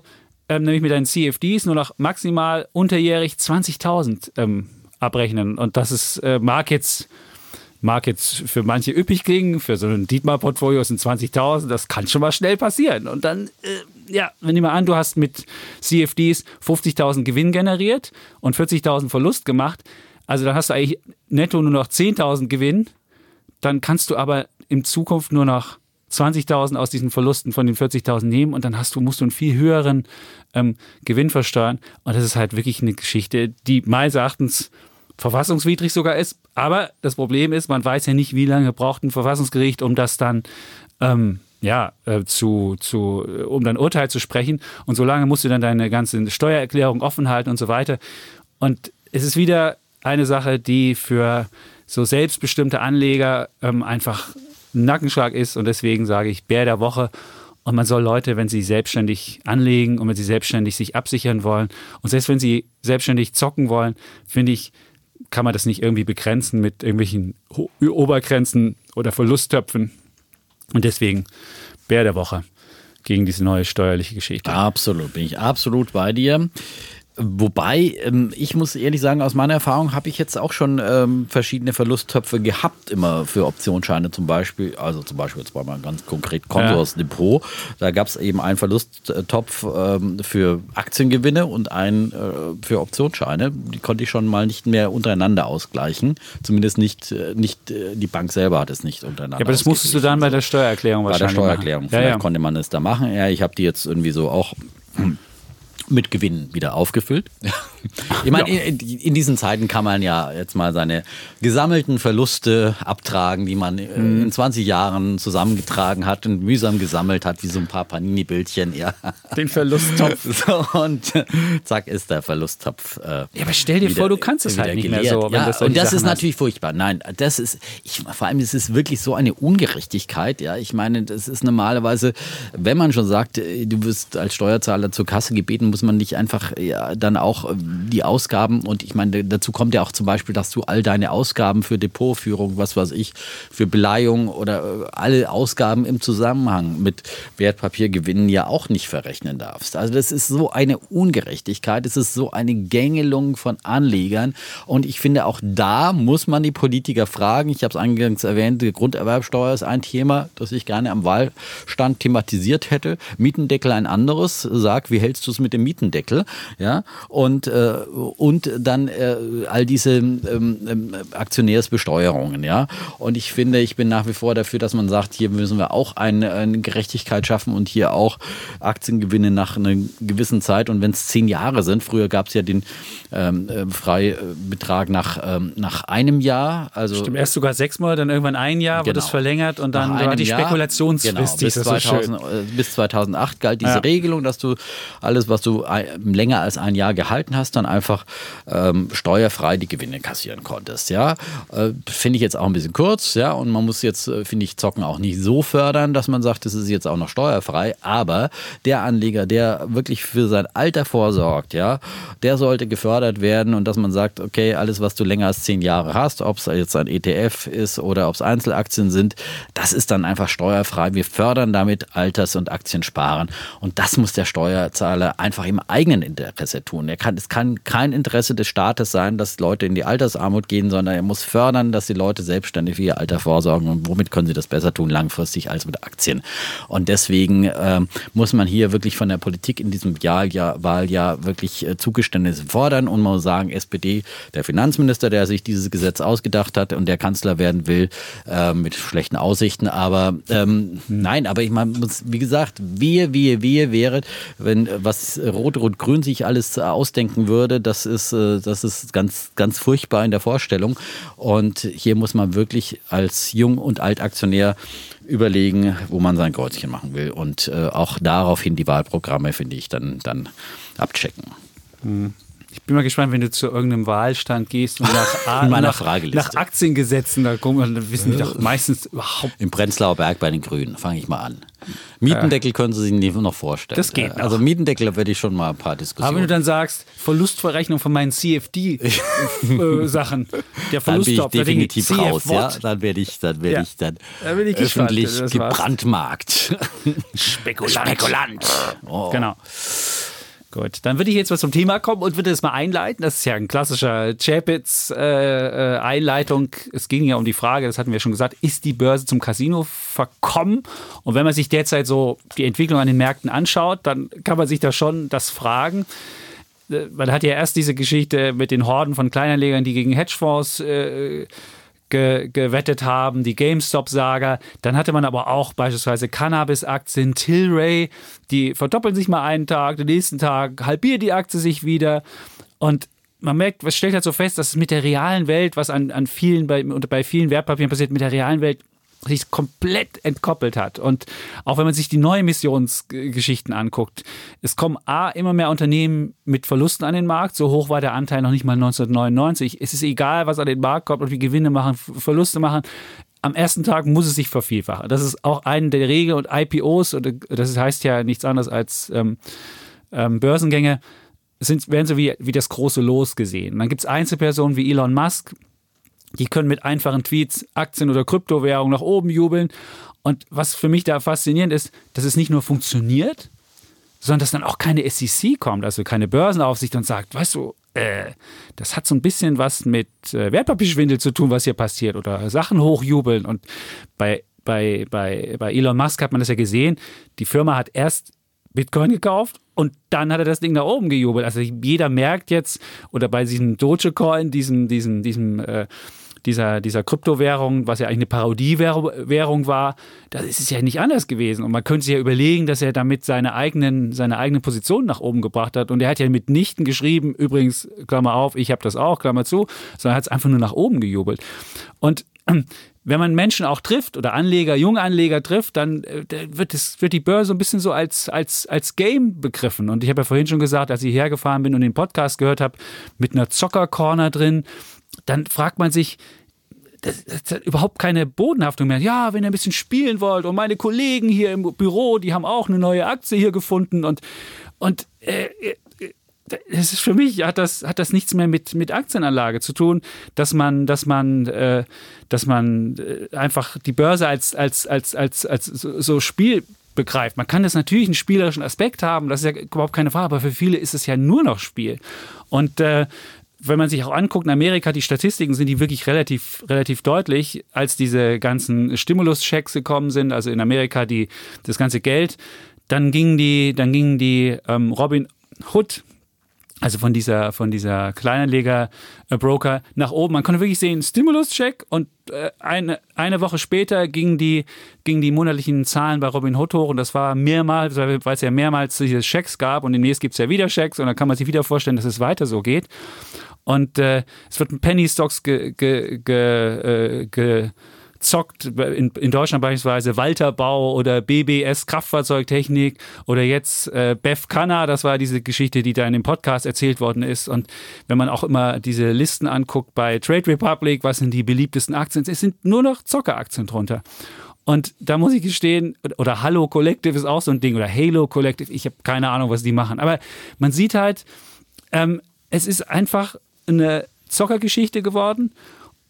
B: ähm, nämlich mit deinen CFDs nur noch maximal unterjährig 20.000 ähm, abrechnen. Und das ist, äh, mag mag jetzt für manche üppig klingen, für so ein Dietmar-Portfolio sind 20.000, das kann schon mal schnell passieren. Und dann, äh, ja, wenn du mal an, du hast mit CFDs 50.000 Gewinn generiert und 40.000 Verlust gemacht, also dann hast du eigentlich netto nur noch 10.000 Gewinn, dann kannst du aber in Zukunft nur noch 20.000 aus diesen Verlusten von den 40.000 nehmen und dann hast du, musst du einen viel höheren ähm, Gewinn versteuern. Und das ist halt wirklich eine Geschichte, die meines Erachtens verfassungswidrig sogar ist. Aber das Problem ist, man weiß ja nicht, wie lange braucht ein Verfassungsgericht, um das dann ähm, ja, äh, zu, zu, äh, um dein Urteil zu sprechen. Und solange musst du dann deine ganze Steuererklärung offen halten und so weiter. Und es ist wieder eine Sache, die für so selbstbestimmte Anleger ähm, einfach ein Nackenschlag ist. Und deswegen sage ich Bär der Woche. Und man soll Leute, wenn sie selbstständig anlegen und wenn sie selbstständig sich absichern wollen und selbst wenn sie selbstständig zocken wollen, finde ich, kann man das nicht irgendwie begrenzen mit irgendwelchen Obergrenzen oder Verlusttöpfen. Und deswegen Bär der Woche gegen diese neue steuerliche Geschichte.
A: Absolut, bin ich absolut bei dir. Wobei, ähm, ich muss ehrlich sagen, aus meiner Erfahrung habe ich jetzt auch schon ähm, verschiedene Verlusttöpfe gehabt, immer für Optionsscheine zum Beispiel. Also zum Beispiel jetzt war mal ganz konkret Consors ja. Depot. Da gab es eben einen Verlusttopf ähm, für Aktiengewinne und einen äh, für Optionsscheine. Die konnte ich schon mal nicht mehr untereinander ausgleichen. Zumindest nicht, äh, nicht äh, die Bank selber hat es nicht untereinander.
B: Ja, aber das musstest du dann bei der Steuererklärung wahrscheinlich
A: Bei der Steuererklärung. Machen. Vielleicht ja, ja. konnte man es da machen. Ja, ich habe die jetzt irgendwie so auch mit Gewinn wieder aufgefüllt. Ich meine, ja. in, in, diesen Zeiten kann man ja jetzt mal seine gesammelten Verluste abtragen, die man mhm. in 20 Jahren zusammengetragen hat und mühsam gesammelt hat, wie so ein paar Panini-Bildchen. Ja.
B: Den Verlusttopf.
A: So, und zack ist der Verlusttopf.
B: Äh, ja, aber stell dir wieder, vor, du kannst es halt nicht mehr so.
A: ja, das und das Sachen ist natürlich furchtbar. Nein, das ist, ich, vor allem ist es wirklich so eine Ungerechtigkeit. Ja, ich meine, das ist normalerweise, wenn man schon sagt, äh, du wirst als Steuerzahler zur Kasse gebeten, muss man nicht einfach ja, dann auch äh, die Ausgaben und ich meine, dazu kommt ja auch zum Beispiel, dass du all deine Ausgaben für Depotführung, was weiß ich, für Beleihung oder äh, alle Ausgaben im Zusammenhang mit Wertpapiergewinnen ja auch nicht verrechnen darfst. Also das ist so eine Ungerechtigkeit, es ist so eine Gängelung von Anlegern und ich finde auch da muss man die Politiker fragen. Ich habe es eingangs erwähnt, die Grunderwerbsteuer ist ein Thema, das ich gerne am Wahlstand thematisiert hätte. Mietendeckel ein anderes. Sag, wie hältst du es mit dem Mietendeckel? Ja, und äh, und dann äh, all diese ähm, ähm, Aktionärsbesteuerungen, ja. Und ich finde, ich bin nach wie vor dafür, dass man sagt, hier müssen wir auch eine, eine Gerechtigkeit schaffen und hier auch Aktiengewinne nach einer gewissen Zeit. Und wenn es zehn Jahre sind, früher gab es ja den ähm, äh, Freibetrag nach, ähm, nach einem Jahr. Also
B: Stimmt, erst sogar sechs Monate, dann irgendwann ein Jahr genau. wird es verlängert und dann war die Spekulationsfrist. Genau,
A: bis, 2000, so äh, bis 2008 galt diese ja. Regelung, dass du alles, was du länger als ein Jahr gehalten hast, dann einfach ähm, steuerfrei die Gewinne kassieren konntest. Ja, äh, finde ich jetzt auch ein bisschen kurz. Ja, und man muss jetzt, äh, finde ich, Zocken auch nicht so fördern, dass man sagt, das ist jetzt auch noch steuerfrei. Aber der Anleger, der wirklich für sein Alter vorsorgt, ja, der sollte gefördert werden und dass man sagt, okay, alles, was du länger als zehn Jahre hast, ob es jetzt ein ETF ist oder ob es Einzelaktien sind, das ist dann einfach steuerfrei. Wir fördern damit Alters- und Aktiensparen. Und das muss der Steuerzahler einfach im eigenen Interesse tun. Er kann, es kann kein Interesse des Staates sein, dass Leute in die Altersarmut gehen, sondern er muss fördern, dass die Leute selbstständig für ihr Alter vorsorgen. Und womit können sie das besser tun langfristig als mit Aktien? Und deswegen äh, muss man hier wirklich von der Politik in diesem Jahr, Jahr, Wahljahr wirklich äh, Zugeständnisse fordern. Und man muss sagen, SPD, der Finanzminister, der sich dieses Gesetz ausgedacht hat und der Kanzler werden will, äh, mit schlechten Aussichten. Aber ähm, nein, aber ich meine, wie gesagt, wir, wir, wir wäre, wenn was Rot, Rot, Grün sich alles ausdenken würde, das ist, äh, das ist ganz, ganz furchtbar in der Vorstellung. Und hier muss man wirklich als Jung- und Altaktionär überlegen, wo man sein Kreuzchen machen will. Und äh, auch daraufhin die Wahlprogramme, finde ich, dann, dann abchecken.
B: Mhm. Ich bin mal gespannt, wenn du zu irgendeinem Wahlstand gehst und nach, A nach, nach Aktiengesetzen, da kommen, dann wissen die doch meistens überhaupt.
A: Im Prenzlauer Berg bei den Grünen, fange ich mal an. Mietendeckel können Sie sich noch vorstellen.
B: Das geht.
A: Noch. Also Mietendeckel werde ich schon mal ein paar Diskussionen.
B: Aber wenn du dann sagst, Verlustverrechnung von meinen CFD-Sachen,
A: der Verlust dann bin ich definitiv raus. Ja? Dann werde ich, dann werde ja. ich dann da ich öffentlich gebrandmarkt.
B: Spekulant. Spekulant. Oh. Genau. Gut, dann würde ich jetzt mal zum Thema kommen und würde es mal einleiten. Das ist ja ein klassischer Chapitz-Einleitung. Äh, äh es ging ja um die Frage, das hatten wir schon gesagt, ist die Börse zum Casino verkommen? Und wenn man sich derzeit so die Entwicklung an den Märkten anschaut, dann kann man sich da schon das fragen. Äh, man hat ja erst diese Geschichte mit den Horden von Kleinanlegern, die gegen Hedgefonds äh, ge gewettet haben, die GameStop-Saga. Dann hatte man aber auch beispielsweise Cannabis-Aktien, Tilray, die verdoppeln sich mal einen Tag, den nächsten Tag halbiert die Aktie sich wieder. Und man merkt, was stellt halt so fest, dass es mit der realen Welt, was an, an vielen, bei, bei vielen Wertpapieren passiert, mit der realen Welt sich komplett entkoppelt hat. Und auch wenn man sich die neuen Missionsgeschichten anguckt, es kommen A, immer mehr Unternehmen mit Verlusten an den Markt. So hoch war der Anteil noch nicht mal 1999. Es ist egal, was an den Markt kommt und wie Gewinne machen, Verluste machen am ersten Tag muss es sich vervielfachen. Das ist auch eine der Regeln und IPOs, und das heißt ja nichts anderes als ähm, ähm, Börsengänge, sind, werden so wie, wie das große Los gesehen. Dann gibt es Einzelpersonen wie Elon Musk, die können mit einfachen Tweets Aktien oder Kryptowährungen nach oben jubeln. Und was für mich da faszinierend ist, dass es nicht nur funktioniert, sondern dass dann auch keine SEC kommt, also keine Börsenaufsicht und sagt, weißt du, äh, das hat so ein bisschen was mit äh, Wertpapierschwindel zu tun, was hier passiert oder Sachen hochjubeln. Und bei, bei, bei, bei Elon Musk hat man das ja gesehen. Die Firma hat erst Bitcoin gekauft und dann hat er das Ding nach oben gejubelt. Also jeder merkt jetzt, oder bei diesem Dogecoin, diesem, diesem, diesem äh, dieser, dieser Kryptowährung, was ja eigentlich eine Parodiewährung war, da ist es ja nicht anders gewesen. Und man könnte sich ja überlegen, dass er damit seine eigenen, seine eigenen Positionen nach oben gebracht hat. Und er hat ja mitnichten geschrieben, übrigens, Klammer auf, ich habe das auch, Klammer zu, sondern hat es einfach nur nach oben gejubelt. Und wenn man Menschen auch trifft oder Anleger, junge Anleger trifft, dann äh, wird, es, wird die Börse ein bisschen so als, als, als Game begriffen. Und ich habe ja vorhin schon gesagt, als ich hergefahren bin und den Podcast gehört habe, mit einer Zocker-Corner drin, dann fragt man sich, das, das, hat überhaupt keine Bodenhaftung mehr. Ja, wenn ihr ein bisschen spielen wollt und meine Kollegen hier im Büro, die haben auch eine neue Aktie hier gefunden und, und äh, äh es ist für mich hat das hat das nichts mehr mit mit Aktienanlage zu tun, dass man dass man äh, dass man äh, einfach die Börse als als als als als so Spiel begreift. Man kann das natürlich einen spielerischen Aspekt haben, das ist ja überhaupt keine Frage, aber für viele ist es ja nur noch Spiel. Und äh, wenn man sich auch anguckt, in Amerika, die Statistiken sind die wirklich relativ, relativ deutlich, als diese ganzen Stimulus-Checks gekommen sind, also in Amerika die, das ganze Geld, dann gingen die, dann gingen die ähm, Robin Hood also von dieser, von dieser Kleinanleger-Broker nach oben. Man konnte wirklich sehen, Stimulus-Check und äh, eine, eine Woche später gingen die, gingen die monatlichen Zahlen bei Robinhood hoch und das war mehrmals, weil es ja mehrmals diese Checks gab und demnächst gibt es ja wieder Checks und dann kann man sich wieder vorstellen, dass es weiter so geht. Und äh, es wird mit Penny Stocks ge, ge, ge, äh, ge zockt, in, in Deutschland beispielsweise Walterbau oder BBS Kraftfahrzeugtechnik oder jetzt äh, Beth Kanna, das war diese Geschichte, die da in dem Podcast erzählt worden ist. Und wenn man auch immer diese Listen anguckt bei Trade Republic, was sind die beliebtesten Aktien, es sind nur noch Zockeraktien drunter. Und da muss ich gestehen, oder Hallo Collective ist auch so ein Ding, oder Halo Collective, ich habe keine Ahnung, was die machen. Aber man sieht halt, ähm, es ist einfach eine Zockergeschichte geworden.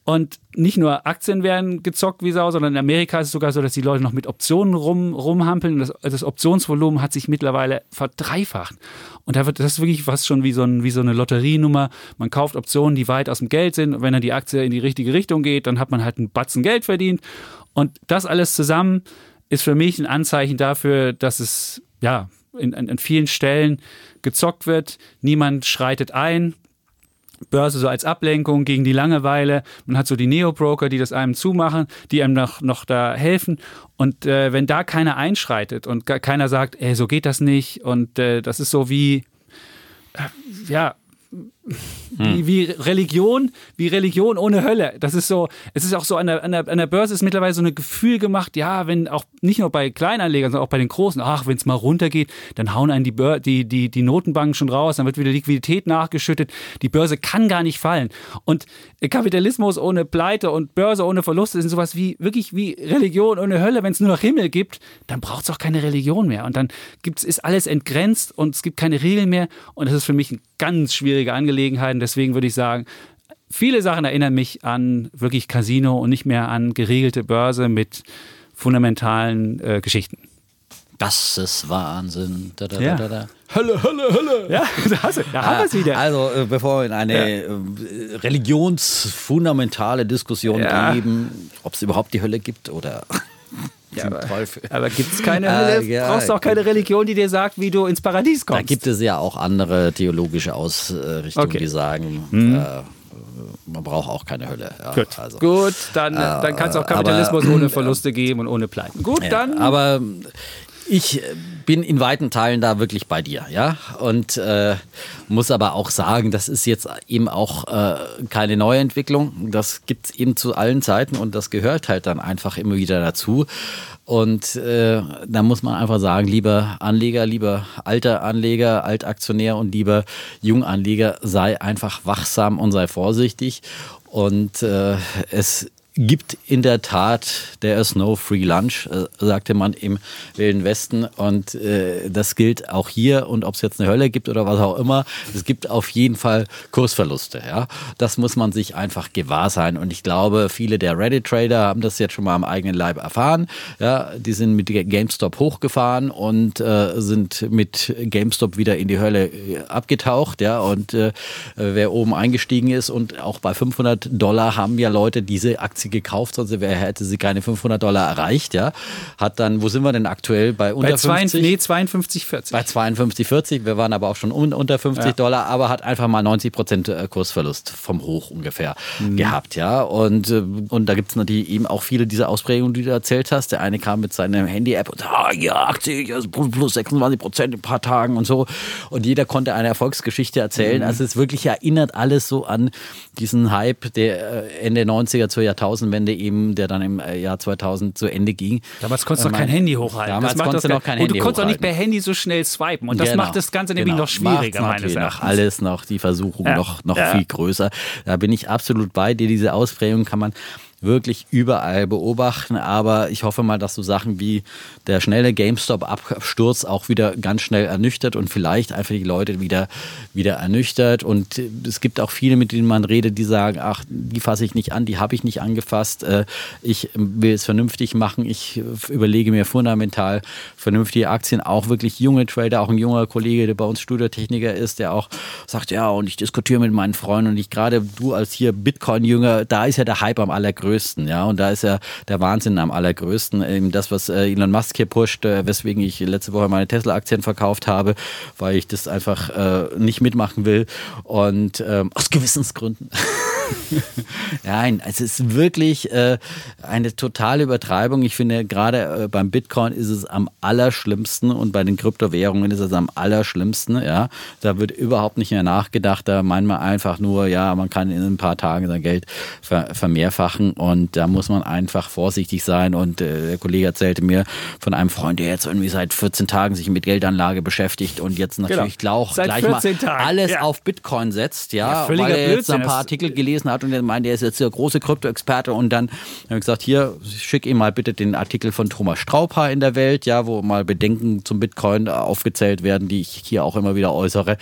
B: Und nicht nur Aktien werden gezockt wie Sau, sondern in Amerika ist es sogar so, dass die Leute noch mit Optionen rum, rumhampeln. Das, das Optionsvolumen hat sich mittlerweile verdreifacht. Und da wird das ist wirklich fast schon wie so, ein, wie so eine Lotterienummer. Man kauft Optionen, die weit aus dem Geld sind. Und wenn dann die Aktie in die richtige Richtung geht, dann hat man halt einen Batzen Geld verdient. Und das alles zusammen ist für mich ein Anzeichen dafür, dass es ja in, an vielen Stellen gezockt wird. Niemand schreitet ein. Börse so als Ablenkung gegen die Langeweile. Man hat so die Neo-Broker, die das einem zumachen, die einem noch, noch da helfen. Und äh, wenn da keiner einschreitet und keiner sagt, ey, so geht das nicht und äh, das ist so wie, äh, ja, wie, wie, Religion, wie Religion ohne Hölle. Das ist so, es ist auch so, an der, an der, an der Börse ist mittlerweile so ein Gefühl gemacht, ja, wenn auch nicht nur bei Kleinanlegern, sondern auch bei den Großen, ach, wenn es mal runtergeht, dann hauen einen die, Bör die, die, die Notenbanken schon raus, dann wird wieder Liquidität nachgeschüttet, die Börse kann gar nicht fallen. Und Kapitalismus ohne Pleite und Börse ohne Verluste sind sowas wie, wirklich wie Religion ohne Hölle. Wenn es nur noch Himmel gibt, dann braucht es auch keine Religion mehr. Und dann gibt's, ist alles entgrenzt und es gibt keine Regeln mehr. Und das ist für mich eine ganz schwierige Angelegenheit. Und deswegen würde ich sagen, viele Sachen erinnern mich an wirklich Casino und nicht mehr an geregelte Börse mit fundamentalen äh, Geschichten.
A: Das ist Wahnsinn. Da, da,
B: ja.
A: da, da.
B: Hölle, Hölle, Hölle. Ja, da, hast du, da haben wir es wieder.
A: Also, äh, bevor wir in eine ja. Äh, religionsfundamentale Diskussion ja. geben, ob es überhaupt die Hölle gibt oder
B: ja, aber, aber gibt es keine Hölle? Äh, ja, brauchst du auch keine Religion, die dir sagt, wie du ins Paradies kommst?
A: Da gibt es ja auch andere theologische Ausrichtungen, okay. die sagen, hm. äh, man braucht auch keine Hölle.
B: Ja, Gut, also, Gut dann, äh, dann kann es auch Kapitalismus aber, ohne Verluste geben und ohne Pleiten. Gut,
A: ja,
B: dann.
A: Aber ich bin in weiten Teilen da wirklich bei dir, ja. Und äh, muss aber auch sagen, das ist jetzt eben auch äh, keine neue Entwicklung. Das gibt es eben zu allen Zeiten und das gehört halt dann einfach immer wieder dazu. Und äh, da muss man einfach sagen, lieber Anleger, lieber alter Anleger, Altaktionär und lieber Junganleger, sei einfach wachsam und sei vorsichtig. Und äh, es gibt in der Tat, there is no free lunch, äh, sagte man im Wilden Westen. Und äh, das gilt auch hier. Und ob es jetzt eine Hölle gibt oder was auch immer, es gibt auf jeden Fall Kursverluste. Ja? Das muss man sich einfach gewahr sein. Und ich glaube, viele der Reddit-Trader haben das jetzt schon mal am eigenen Leib erfahren. Ja? Die sind mit GameStop hochgefahren und äh, sind mit GameStop wieder in die Hölle äh, abgetaucht. Ja? Und äh, wer oben eingestiegen ist und auch bei 500 Dollar haben ja Leute diese Aktie sie gekauft, sonst hätte sie keine 500 Dollar erreicht, ja. Hat dann, wo sind wir denn aktuell? Bei unter
B: bei 50? Nee, 52,40.
A: Bei 52,40. Wir waren aber auch schon unter 50 ja. Dollar, aber hat einfach mal 90 Prozent äh, Kursverlust vom Hoch ungefähr mhm. gehabt, ja. Und, äh, und da gibt es natürlich eben auch viele dieser Ausprägungen, die du erzählt hast. Der eine kam mit seiner Handy-App und ah, ja, Aktie, plus 26 Prozent in ein paar Tagen und so. Und jeder konnte eine Erfolgsgeschichte erzählen. Mhm. Also es wirklich erinnert alles so an diesen Hype, der äh, Ende 90er zur Jahrtausend Jahrtausendwende eben, der dann im äh, Jahr 2000 zu Ende ging.
B: Damals konntest du äh, noch kein Handy hochhalten.
A: Damals konntest du noch kein Handy
B: Und du konntest auch nicht per Handy so schnell swipen. Und das genau. macht das Ganze nämlich genau. noch schwieriger, meines Erachtens.
A: Alles noch, die Versuchung ja. noch, noch ja. viel größer. Da bin ich absolut bei dir. Diese Ausprägung kann man wirklich überall beobachten. Aber ich hoffe mal, dass so Sachen wie der schnelle GameStop-Absturz auch wieder ganz schnell ernüchtert und vielleicht einfach die Leute wieder, wieder ernüchtert. Und es gibt auch viele, mit denen man redet, die sagen, ach, die fasse ich nicht an, die habe ich nicht angefasst. Äh, ich will es vernünftig machen. Ich überlege mir fundamental vernünftige Aktien. Auch wirklich junge Trader, auch ein junger Kollege, der bei uns Studiotechniker ist, der auch sagt, ja, und ich diskutiere mit meinen Freunden und ich gerade du als hier Bitcoin-Jünger, da ist ja der Hype am allergrößten allergrößten, ja. Und da ist ja der Wahnsinn am allergrößten. Eben das, was äh, Elon Musk hier pusht, äh, weswegen ich letzte Woche meine Tesla-Aktien verkauft habe, weil ich das einfach äh, nicht mitmachen will. Und ähm, aus Gewissensgründen. Nein, es ist wirklich äh, eine totale Übertreibung. Ich finde, gerade äh, beim Bitcoin ist es am allerschlimmsten und bei den Kryptowährungen ist es am allerschlimmsten. Ja, da wird überhaupt nicht mehr nachgedacht. Da meint man einfach nur, ja, man kann in ein paar Tagen sein Geld ver vermehrfachen und da muss man einfach vorsichtig sein. Und äh, der Kollege erzählte mir von einem Freund, der jetzt irgendwie seit 14 Tagen sich mit Geldanlage beschäftigt und jetzt natürlich genau. gleich mal Tagen. alles ja. auf Bitcoin setzt. Ja, ja weil er jetzt ein paar Artikel gelesen gelesen hat und er meinte, er ist jetzt der große Krypto-Experte und dann habe ich gesagt, hier, schick ihm mal bitte den Artikel von Thomas Straubhaar in der Welt, ja, wo mal Bedenken zum Bitcoin aufgezählt werden, die ich hier auch immer wieder äußere.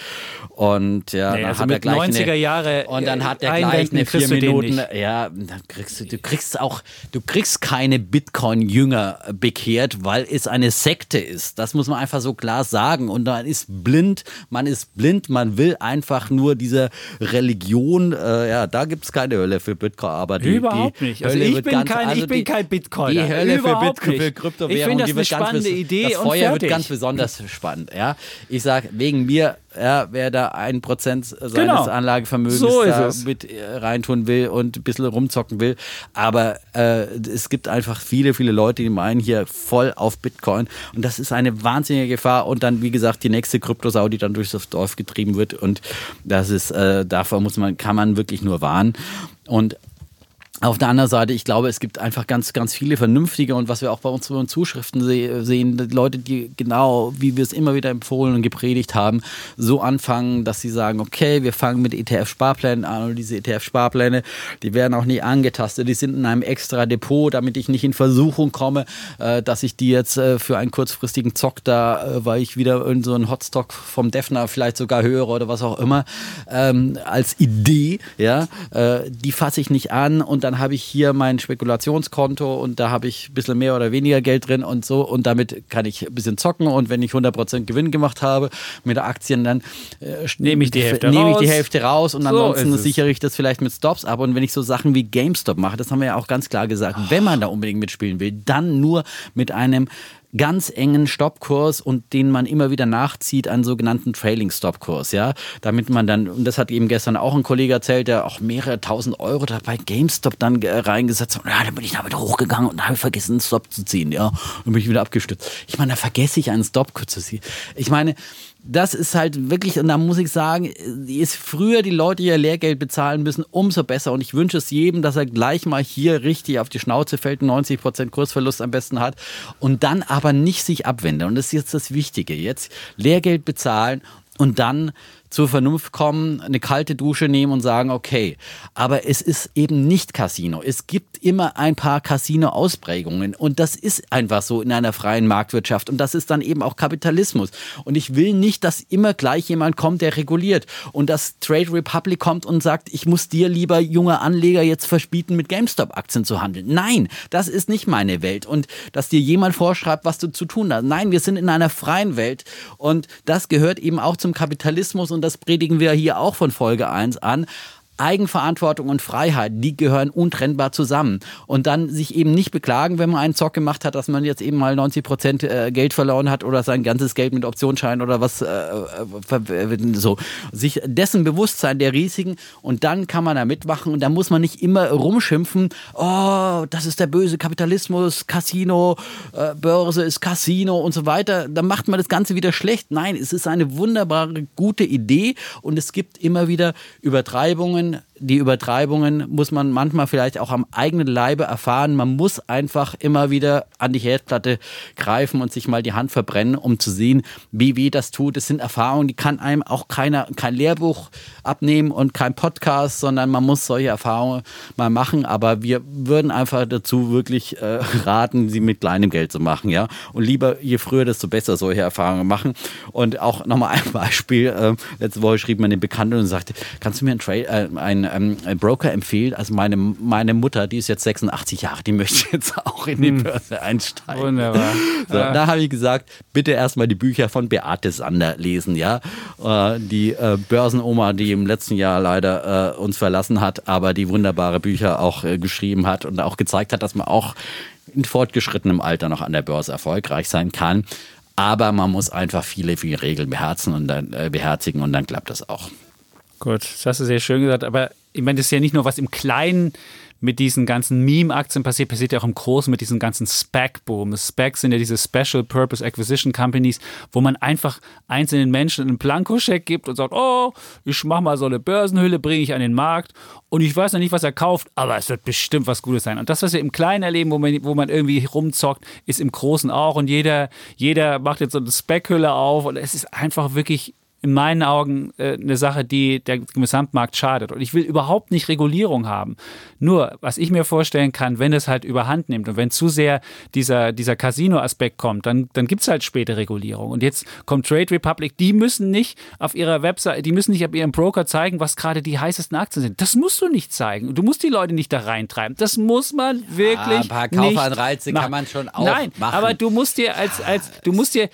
A: Und ja,
B: nee, dann also hat er gleich 90er Jahre
A: und dann hat er gleich eine vier Minuten. Ja, dann kriegst du, du kriegst auch, du kriegst keine Bitcoin-Jünger bekehrt, weil es eine Sekte ist. Das muss man einfach so klar sagen. Und man ist blind, man ist blind, man will einfach nur diese Religion, äh, ja, da gibt es keine Hölle für Bitcoin, aber die,
B: Überhaupt
A: die
B: nicht. Also ich, bin ganz, kein, also ich bin kein Bitcoin.
A: Die Hölle Überhaupt für, Bitcoin, für Kryptowährungen,
B: ich finde das eine spannende
A: ganz,
B: Idee
A: das Feuer wird ganz besonders spannend. Ja, ich sage wegen mir ja, wer da ein Prozent seines genau. Anlagevermögens so da mit äh, reintun will und ein bisschen rumzocken will. Aber äh, es gibt einfach viele, viele Leute, die meinen hier voll auf Bitcoin. Und das ist eine wahnsinnige Gefahr. Und dann, wie gesagt, die nächste Kryptosau, die dann durch das Dorf getrieben wird. Und das ist, äh, davor muss man, kann man wirklich nur warnen. Und auf der anderen Seite, ich glaube, es gibt einfach ganz, ganz viele vernünftige und was wir auch bei unseren Zuschriften sehen, Leute, die genau, wie wir es immer wieder empfohlen und gepredigt haben, so anfangen, dass sie sagen, okay, wir fangen mit ETF-Sparplänen an und diese ETF-Sparpläne, die werden auch nie angetastet, die sind in einem extra Depot, damit ich nicht in Versuchung komme, äh, dass ich die jetzt äh, für einen kurzfristigen Zock da, äh, weil ich wieder in so einen Hotstock vom Defner vielleicht sogar höre oder was auch immer, ähm, als Idee, ja, die fasse ich nicht an und dann habe ich hier mein Spekulationskonto und da habe ich ein bisschen mehr oder weniger Geld drin und so. Und damit kann ich ein bisschen zocken. Und wenn ich 100% Gewinn gemacht habe mit Aktien, dann
B: äh, nehme ich die Hälfte
A: nehme ich die Hälfte raus und so ansonsten sichere ich das vielleicht mit Stops ab. Und wenn ich so Sachen wie GameStop mache, das haben wir ja auch ganz klar gesagt, wenn man da unbedingt mitspielen will, dann nur mit einem ganz engen Stoppkurs und den man immer wieder nachzieht, einen sogenannten Trailing Stopkurs, ja, damit man dann, und das hat eben gestern auch ein Kollege erzählt, der auch mehrere tausend Euro da bei GameStop dann äh, reingesetzt hat, ja, dann bin ich damit hochgegangen und habe vergessen, einen Stop zu ziehen, ja, und bin ich wieder abgestürzt. Ich meine, da vergesse ich einen Stopkurs zu ziehen. Ich meine, das ist halt wirklich, und da muss ich sagen, ist früher die Leute ihr Lehrgeld bezahlen müssen, umso besser. Und ich wünsche es jedem, dass er gleich mal hier richtig auf die Schnauze fällt, 90 Prozent Kursverlust am besten hat und dann aber nicht sich abwendet. Und das ist jetzt das Wichtige. Jetzt Lehrgeld bezahlen und dann zur Vernunft kommen, eine kalte Dusche nehmen und sagen, okay, aber es ist eben nicht Casino. Es gibt immer ein paar Casino-Ausprägungen und das ist einfach so in einer freien Marktwirtschaft und das ist dann eben auch Kapitalismus. Und ich will nicht, dass immer gleich jemand kommt, der reguliert und dass Trade Republic kommt und sagt, ich muss dir lieber junger Anleger jetzt verbieten, mit GameStop-Aktien zu handeln. Nein, das ist nicht meine Welt und dass dir jemand vorschreibt, was du zu tun hast. Nein, wir sind in einer freien Welt und das gehört eben auch zum Kapitalismus das predigen wir hier auch von Folge 1 an. Eigenverantwortung und Freiheit, die gehören untrennbar zusammen. Und dann sich eben nicht beklagen, wenn man einen Zock gemacht hat, dass man jetzt eben mal 90 Prozent äh, Geld verloren hat oder sein ganzes Geld mit Optionsschein oder was äh, äh so. Sich dessen bewusst sein der Risiken und dann kann man da mitmachen und da muss man nicht immer rumschimpfen, oh, das ist der böse Kapitalismus, Casino, Börse ist Casino und so weiter. Dann macht man das Ganze wieder schlecht. Nein, es ist eine wunderbare, gute Idee und es gibt immer wieder Übertreibungen then die Übertreibungen muss man manchmal vielleicht auch am eigenen Leibe erfahren. Man muss einfach immer wieder an die Herdplatte greifen und sich mal die Hand verbrennen, um zu sehen, wie weh das tut. Es sind Erfahrungen, die kann einem auch keiner, kein Lehrbuch abnehmen und kein Podcast, sondern man muss solche Erfahrungen mal machen. Aber wir würden einfach dazu wirklich äh, raten, sie mit kleinem Geld zu machen, ja. Und lieber, je früher, desto besser solche Erfahrungen machen. Und auch nochmal ein Beispiel. Äh, letzte Woche schrieb mir eine Bekannte und sagte, kannst du mir einen, Tra äh, einen ähm, Broker empfehlen? Also meine, meine Mutter, die ist jetzt 86 Jahre, die möchte jetzt auch in die hm. Börse einsteigen.
B: Wunderbar.
A: So, ja. Da habe ich gesagt, bitte erstmal die Bücher von Beate Sander lesen, ja. Äh, die äh, Börsenoma, die im letzten Jahr leider äh, uns verlassen hat, aber die wunderbare Bücher auch äh, geschrieben hat und auch gezeigt hat, dass man auch in fortgeschrittenem Alter noch an der Börse erfolgreich sein kann. Aber man muss einfach viele, viele Regeln beherzen und dann, äh, beherzigen und dann klappt das auch.
B: Gut, das hast du sehr schön gesagt. Aber ich meine, das ist ja nicht nur was im Kleinen mit diesen ganzen Meme-Aktien passiert, passiert ja auch im Großen mit diesen ganzen SPAC-Boom. SPACs sind ja diese Special Purpose Acquisition Companies, wo man einfach einzelnen Menschen einen Blankoscheck gibt und sagt, oh, ich mache mal so eine Börsenhülle, bringe ich an den Markt und ich weiß noch nicht, was er kauft, aber es wird bestimmt was Gutes sein. Und das, was wir im Kleinen erleben, wo man, wo man irgendwie rumzockt, ist im Großen auch und jeder, jeder macht jetzt so eine Spec-Hülle auf und es ist einfach wirklich in meinen Augen äh, eine Sache, die der Gesamtmarkt schadet. Und ich will überhaupt nicht Regulierung haben. Nur, was ich mir vorstellen kann, wenn es halt überhand nimmt und wenn zu sehr dieser, dieser Casino-Aspekt kommt, dann, dann gibt es halt später Regulierung. Und jetzt kommt Trade Republic, die müssen nicht auf ihrer Website, die müssen nicht auf ihrem Broker zeigen, was gerade die heißesten Aktien sind. Das musst du nicht zeigen. Du musst die Leute nicht da reintreiben. Das muss man wirklich. Ja, ein
A: paar Kaufanreize kann man schon auch
B: Nein,
A: machen.
B: aber du musst dir als, als du musst dir,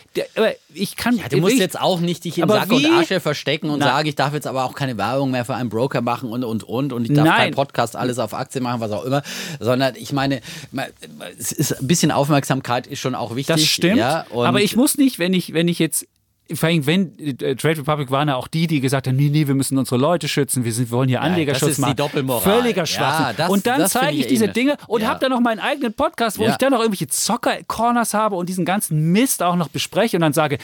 B: ich kann.
A: Ja, du musst ich, jetzt auch nicht dich in Sack wie? und Asche verstecken und sagen, ich darf jetzt aber auch keine Werbung mehr für einen Broker machen und und und und ich darf keinen Podcast alles auf Aktien machen, was auch immer, sondern ich meine, es ist ein bisschen Aufmerksamkeit ist schon auch wichtig.
B: Das stimmt.
A: Ja,
B: aber ich muss nicht, wenn ich wenn ich jetzt vor allem, wenn äh, Trade Republic waren ja auch die, die gesagt haben, nee, nee, wir müssen unsere Leute schützen, wir, sind, wir wollen hier Anlegerschutz
A: ja, das ist
B: machen.
A: Die Doppelmoral.
B: Völliger Schwachsinn. Ja, das, und dann zeige ich diese Dinge und ja. habe dann noch meinen eigenen Podcast, wo ich dann noch irgendwelche Zocker-Corners habe und diesen ganzen Mist auch noch bespreche und dann sage,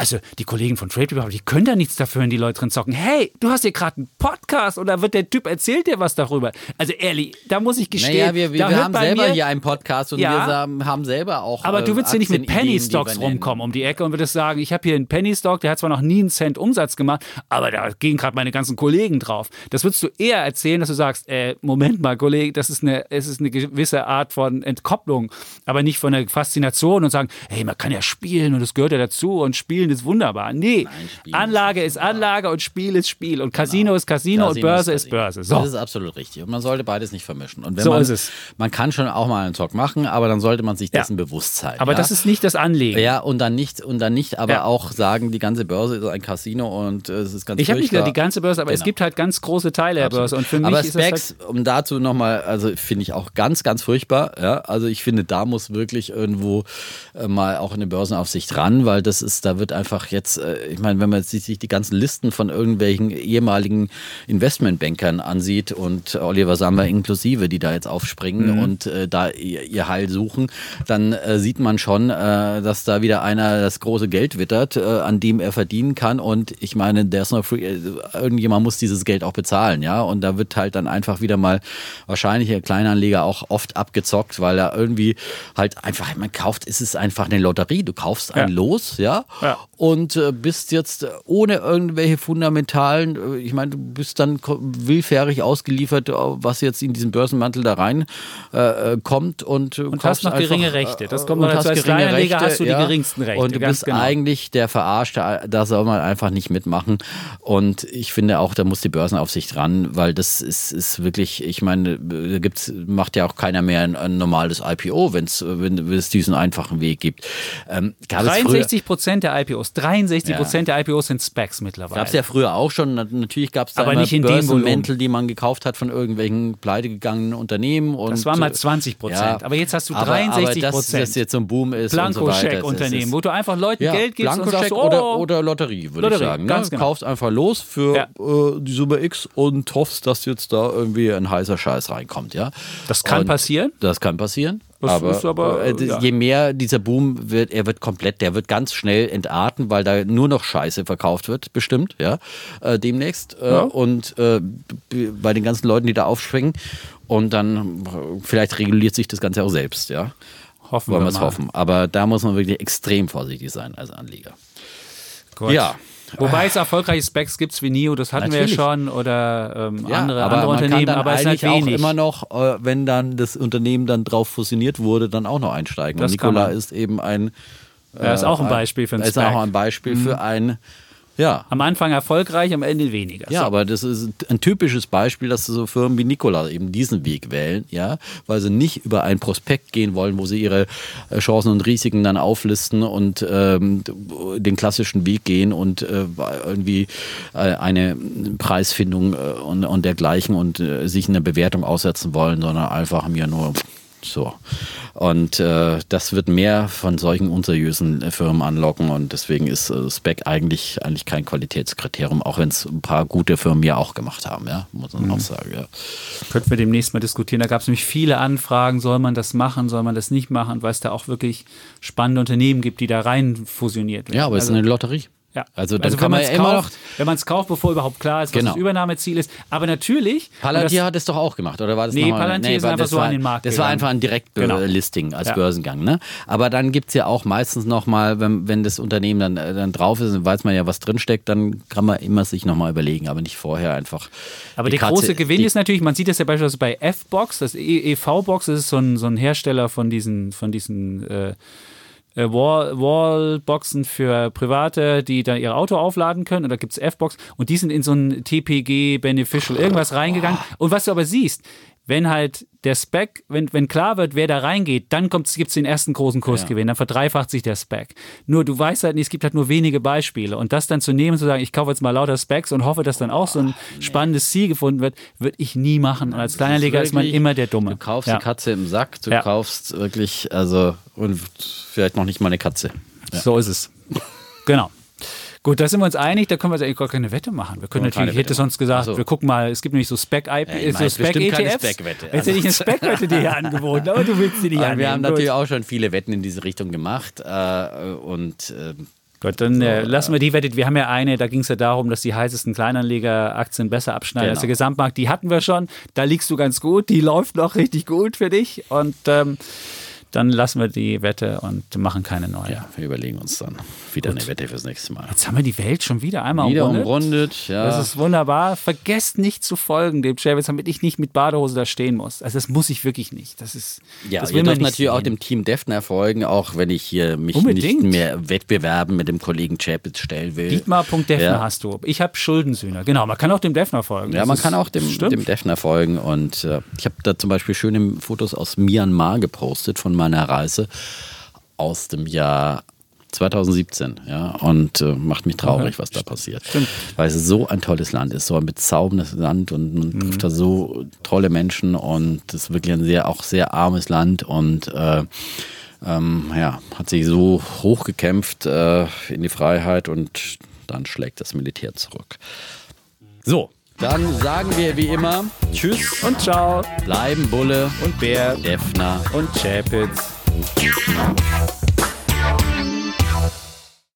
B: also die Kollegen von Trade Republic, die können da nichts dafür, wenn die Leute drin zocken. Hey, du hast hier gerade einen Podcast oder wird der Typ erzählt dir was darüber? Also ehrlich, da muss ich gestehen.
A: Naja, wir, wir, wir haben selber hier einen Podcast und wir haben selber auch.
B: Aber du willst hier nicht mit Penny Stocks rumkommen um die Ecke und würdest sagen, ich habe hier einen Penny Stock, der hat zwar noch nie einen Cent Umsatz gemacht, aber da gehen gerade meine ganzen Kollegen drauf. Das würdest du eher erzählen, dass du sagst, äh, Moment mal, Kollege, das ist eine, es ist eine gewisse Art von Entkopplung, aber nicht von der Faszination und sagen, hey, man kann ja spielen und das gehört ja dazu und spielen Spielen ist wunderbar. Nee,
A: Spielen
B: Anlage
A: ist
B: ist Anlage und Spiel ist Spiel. Und Casino ist Casino, und
A: Casino
B: Börse ist,
A: Casino.
B: Börse. So.
A: Das ist absolut richtig. Und man sollte beides nicht vermischen. Und wenn
B: So
A: man,
B: ist es.
A: man kann schon auch mal einen Talk machen, aber dann sollte man sich
B: Ja.
A: dessen bewusst sein.
B: Aber
A: ja?
B: das ist nicht das Anliegen.
A: Ja, und dann nicht, und dann nicht, aber
B: Ja.
A: auch sagen, die ganze Börse ist ein Casino und äh, es ist ganz
B: Ich habe nicht gesagt, die ganze Börse, aber es
A: Genau.
B: gibt halt ganz große Teile der Börse. Und für mich
A: aber
B: ist
A: Specs,
B: halt,
A: um dazu nochmal, also finde ich auch ganz, ganz furchtbar. Ja? Also ich finde, da muss wirklich irgendwo äh, mal auch eine Börsenaufsicht ran, weil das ist, da wird einfach jetzt, äh, ich meine, wenn man sich die ganzen Listen von irgendwelchen ehemaligen Investmentbankern ansieht und Oliver Sammer inklusive, die da jetzt aufspringen
B: Mhm.
A: und äh, da ihr, ihr Heil suchen, dann äh, sieht man schon, äh, dass da wieder einer das große Geld wittert, äh, an dem er verdienen kann. Und ich meine, there's no free, äh, irgendjemand muss dieses Geld auch bezahlen, ja. Und da wird halt dann einfach wieder mal wahrscheinlich der Kleinanleger auch oft abgezockt, weil er irgendwie halt einfach, man kauft, ist es einfach eine Lotterie. Du kaufst ein
B: Ja.
A: Los, ja,
B: Ja.
A: Und äh, bist jetzt ohne irgendwelche fundamentalen, äh, ich meine, du bist dann willfährig ausgeliefert, äh, was jetzt in diesen Börsenmantel da rein äh, kommt und,
B: Und hast noch geringe
A: einfach,
B: Rechte. Das kommt noch dazu. Als
A: geringe
B: Kleinanleger
A: Rechte,
B: hast du die geringsten Rechte,
A: Und du bist
B: genau.
A: eigentlich der Verarschte, da soll man einfach nicht mitmachen. Und ich finde auch, da muss die Börsenaufsicht ran, weil das ist, ist wirklich, ich meine, da gibt's, macht ja auch keiner mehr ein, ein normales IPO, wenn's, wenn, es diesen einfachen Weg gibt. Ähm, gab es früher-
B: 63 Prozent der IPOs, 63 Prozent der IPOs sind Specs mittlerweile.
A: Gab es ja früher auch schon. Na- Natürlich gab es da
B: Aber nicht in dem
A: Börsenmäntel, die man gekauft hat von irgendwelchen pleitegegangenen Unternehmen. Und,
B: Das waren mal
A: äh,
B: 20 Prozent. Aber jetzt hast du
A: aber-
B: 63
A: aber dass
B: Prozent.
A: das jetzt so ein Boom ist so.
B: Blankoscheck-Unternehmen, wo du einfach Leuten
A: ja,
B: Geld gibst und sagst, oh,
A: oder, oder Lotterie, würde ich sagen.
B: ganz
A: ne?
B: genau.
A: Kaufst einfach los für
B: Ja.
A: äh, die Summe X und hoffst, dass jetzt da irgendwie ein heißer Scheiß reinkommt. Ja?
B: Das kann
A: und
B: passieren.
A: Das kann passieren.
B: Das
A: aber,
B: ist aber,
A: äh,
B: ja.
A: je mehr dieser Boom wird, er wird komplett, der wird ganz schnell entarten, weil da nur noch Scheiße verkauft wird, bestimmt, ja, äh, demnächst. Äh,
B: Ja.
A: Und äh, bei den ganzen Leuten, die da aufspringen. Und dann vielleicht reguliert sich das Ganze auch selbst, ja.
B: Hoffen
A: Wollen
B: wir
A: es hoffen. Aber da muss man wirklich extrem vorsichtig sein als Anleger.
B: Gut.
A: Ja.
B: Wobei es erfolgreiche Specs gibt wie NIO, das hatten
A: Natürlich.
B: wir ja schon, oder ähm,
A: Ja,
B: andere,
A: aber
B: andere Unternehmen, aber es ist halt
A: eigentlich auch
B: wenig.
A: immer noch, äh, wenn dann das Unternehmen dann drauf fusioniert wurde, dann auch noch einsteigen.
B: Das
A: Und Nikola ist eben ein
B: Ja, ist auch ein Beispiel für ein
A: ist
B: Spec. Mhm.
A: auch ein Beispiel für ein ja.
B: Am Anfang erfolgreich, am Ende weniger.
A: Ja,
B: So.
A: aber das ist ein typisches Beispiel, dass so Firmen wie Nikola eben diesen Weg wählen, ja, weil sie nicht über ein Prospekt gehen wollen, wo sie ihre äh, Chancen und Risiken dann auflisten und ähm, den klassischen Weg gehen und äh, irgendwie äh, eine Preisfindung äh, und, und dergleichen und äh, sich eine Bewertung aussetzen wollen, sondern einfach mir nur so. Und äh, das wird mehr von solchen unseriösen äh, Firmen anlocken und deswegen ist äh, Spec eigentlich, eigentlich kein Qualitätskriterium, auch wenn es ein paar gute Firmen ja auch gemacht haben, ja, muss man auch sagen. Ja.
B: Könnten wir demnächst mal diskutieren. Da gab es nämlich viele Anfragen, soll man das machen, soll man das nicht machen, weil es da auch wirklich spannende Unternehmen gibt, die da rein fusioniert werden.
A: ja, aber es ist
B: Also-
A: eine Lotterie.
B: Ja.
A: Also dann
B: wenn
A: kann man ja immer noch.
B: Wenn man es kauft, bevor überhaupt klar ist, was
A: Genau.
B: das Übernahmeziel ist. Aber natürlich. und
A: Palantir
B: das-
A: hat es doch auch gemacht, oder war das
B: Nee? Palantir ist
A: war-
B: einfach so
A: war,
B: an den Markt
A: Das war
B: gegangen.
A: einfach ein Direktlisting als
B: Ja.
A: Börsengang. Ne? Aber dann gibt es ja auch meistens nochmal, wenn, wenn das Unternehmen dann, äh, dann drauf ist, dann weiß man ja, was drinsteckt, dann kann man immer sich nochmal überlegen, aber nicht vorher einfach.
B: Aber der
A: Katze-
B: große Gewinn
A: die-
B: ist natürlich, man sieht das ja beispielsweise bei F-Box, das E- EV-Box, das ist so ein, so ein Hersteller von diesen, von diesen äh, äh, Wall, Wallboxen für Private, die da ihr Auto aufladen können. Und da gibt es F-Box und die sind in so ein TPG, Beneficial, irgendwas reingegangen. Und was du aber siehst, wenn halt der Spec, wenn, wenn klar wird, wer da reingeht, dann gibt es den ersten großen Kursgewinn, dann verdreifacht sich der Spec. Nur du weißt halt nicht, es gibt halt nur wenige Beispiele. Und das dann zu nehmen, zu sagen, ich kaufe jetzt mal lauter Specs und hoffe, dass dann auch so ein spannendes Ziel gefunden wird, würde ich nie machen. Und als Kleinanleger ist man immer der Dumme.
A: Du kaufst
B: ja.
A: die Katze im Sack, du
B: Ja.
A: kaufst wirklich, also, und vielleicht noch nicht mal eine Katze.
B: So ist es. Genau. Gut, da sind wir uns einig, da können wir jetzt eigentlich gar keine Wette machen. Wir können natürlich, ich hätte sonst gesagt,
A: so.
B: wir gucken mal, es gibt nämlich so Spec-IP,
A: Ja,
B: so
A: meine, bestimmt keine
B: Spec-ETFs.
A: Spec-Wette.
B: Jetzt hätte ich eine Spec-Wette dir hier angeboten, aber du willst sie nicht annehmen.
A: wir haben
B: Gut.
A: natürlich auch schon viele Wetten in diese Richtung gemacht äh, und ähm,
B: Gut, dann äh, lassen wir die Wette. Wir haben ja eine, da ging es ja darum, dass die heißesten Kleinanlegeraktien besser abschneiden als
A: Genau.
B: der Gesamtmarkt. Die hatten wir schon. Da liegst du ganz gut. Die läuft noch richtig gut für dich. Und ähm, dann lassen wir die Wette und machen keine neue.
A: Ja, wir überlegen uns dann wieder eine Wette fürs nächste Mal.
B: Jetzt haben wir die Welt schon wieder einmal
A: Wieder
B: umrundet.
A: umrundet, ja.
B: Das ist wunderbar. Vergesst nicht zu folgen dem Chavez, damit ich nicht mit Badehose da stehen muss. Also das muss ich wirklich nicht. Das ist
A: Ja,
B: das
A: ihr
B: will man
A: dürft natürlich auch
B: sehen.
A: dem Team Defner folgen, auch wenn ich hier mich
B: Unbedingt.
A: nicht mehr wettbewerben mit dem Kollegen Chapitz stellen will.
B: Dietmar.defner
A: Ja.
B: hast du. Ich habe Schuldensühner. Genau, man kann auch dem Defner folgen.
A: Ja,
B: Das
A: man kann auch dem,
B: stimmt.
A: dem Defner folgen. Und äh, ich habe da zum Beispiel schöne Fotos aus Myanmar gepostet von meiner Reise aus dem Jahr 2017. Ja, und äh, macht mich traurig, was da passiert. Weil es so ein tolles Land ist, so ein bezauberndes Land und man
B: Mhm.
A: trifft da so tolle Menschen und es ist wirklich ein sehr, auch sehr armes Land und äh, ähm, ja, hat sich so hochgekämpft äh, in die Freiheit und dann schlägt das Militär zurück. So, dann sagen wir wie immer Tschüss
B: Und ciao.
A: bleiben Bulle
B: Und Bär.
A: Defner.
B: Und Chapitz.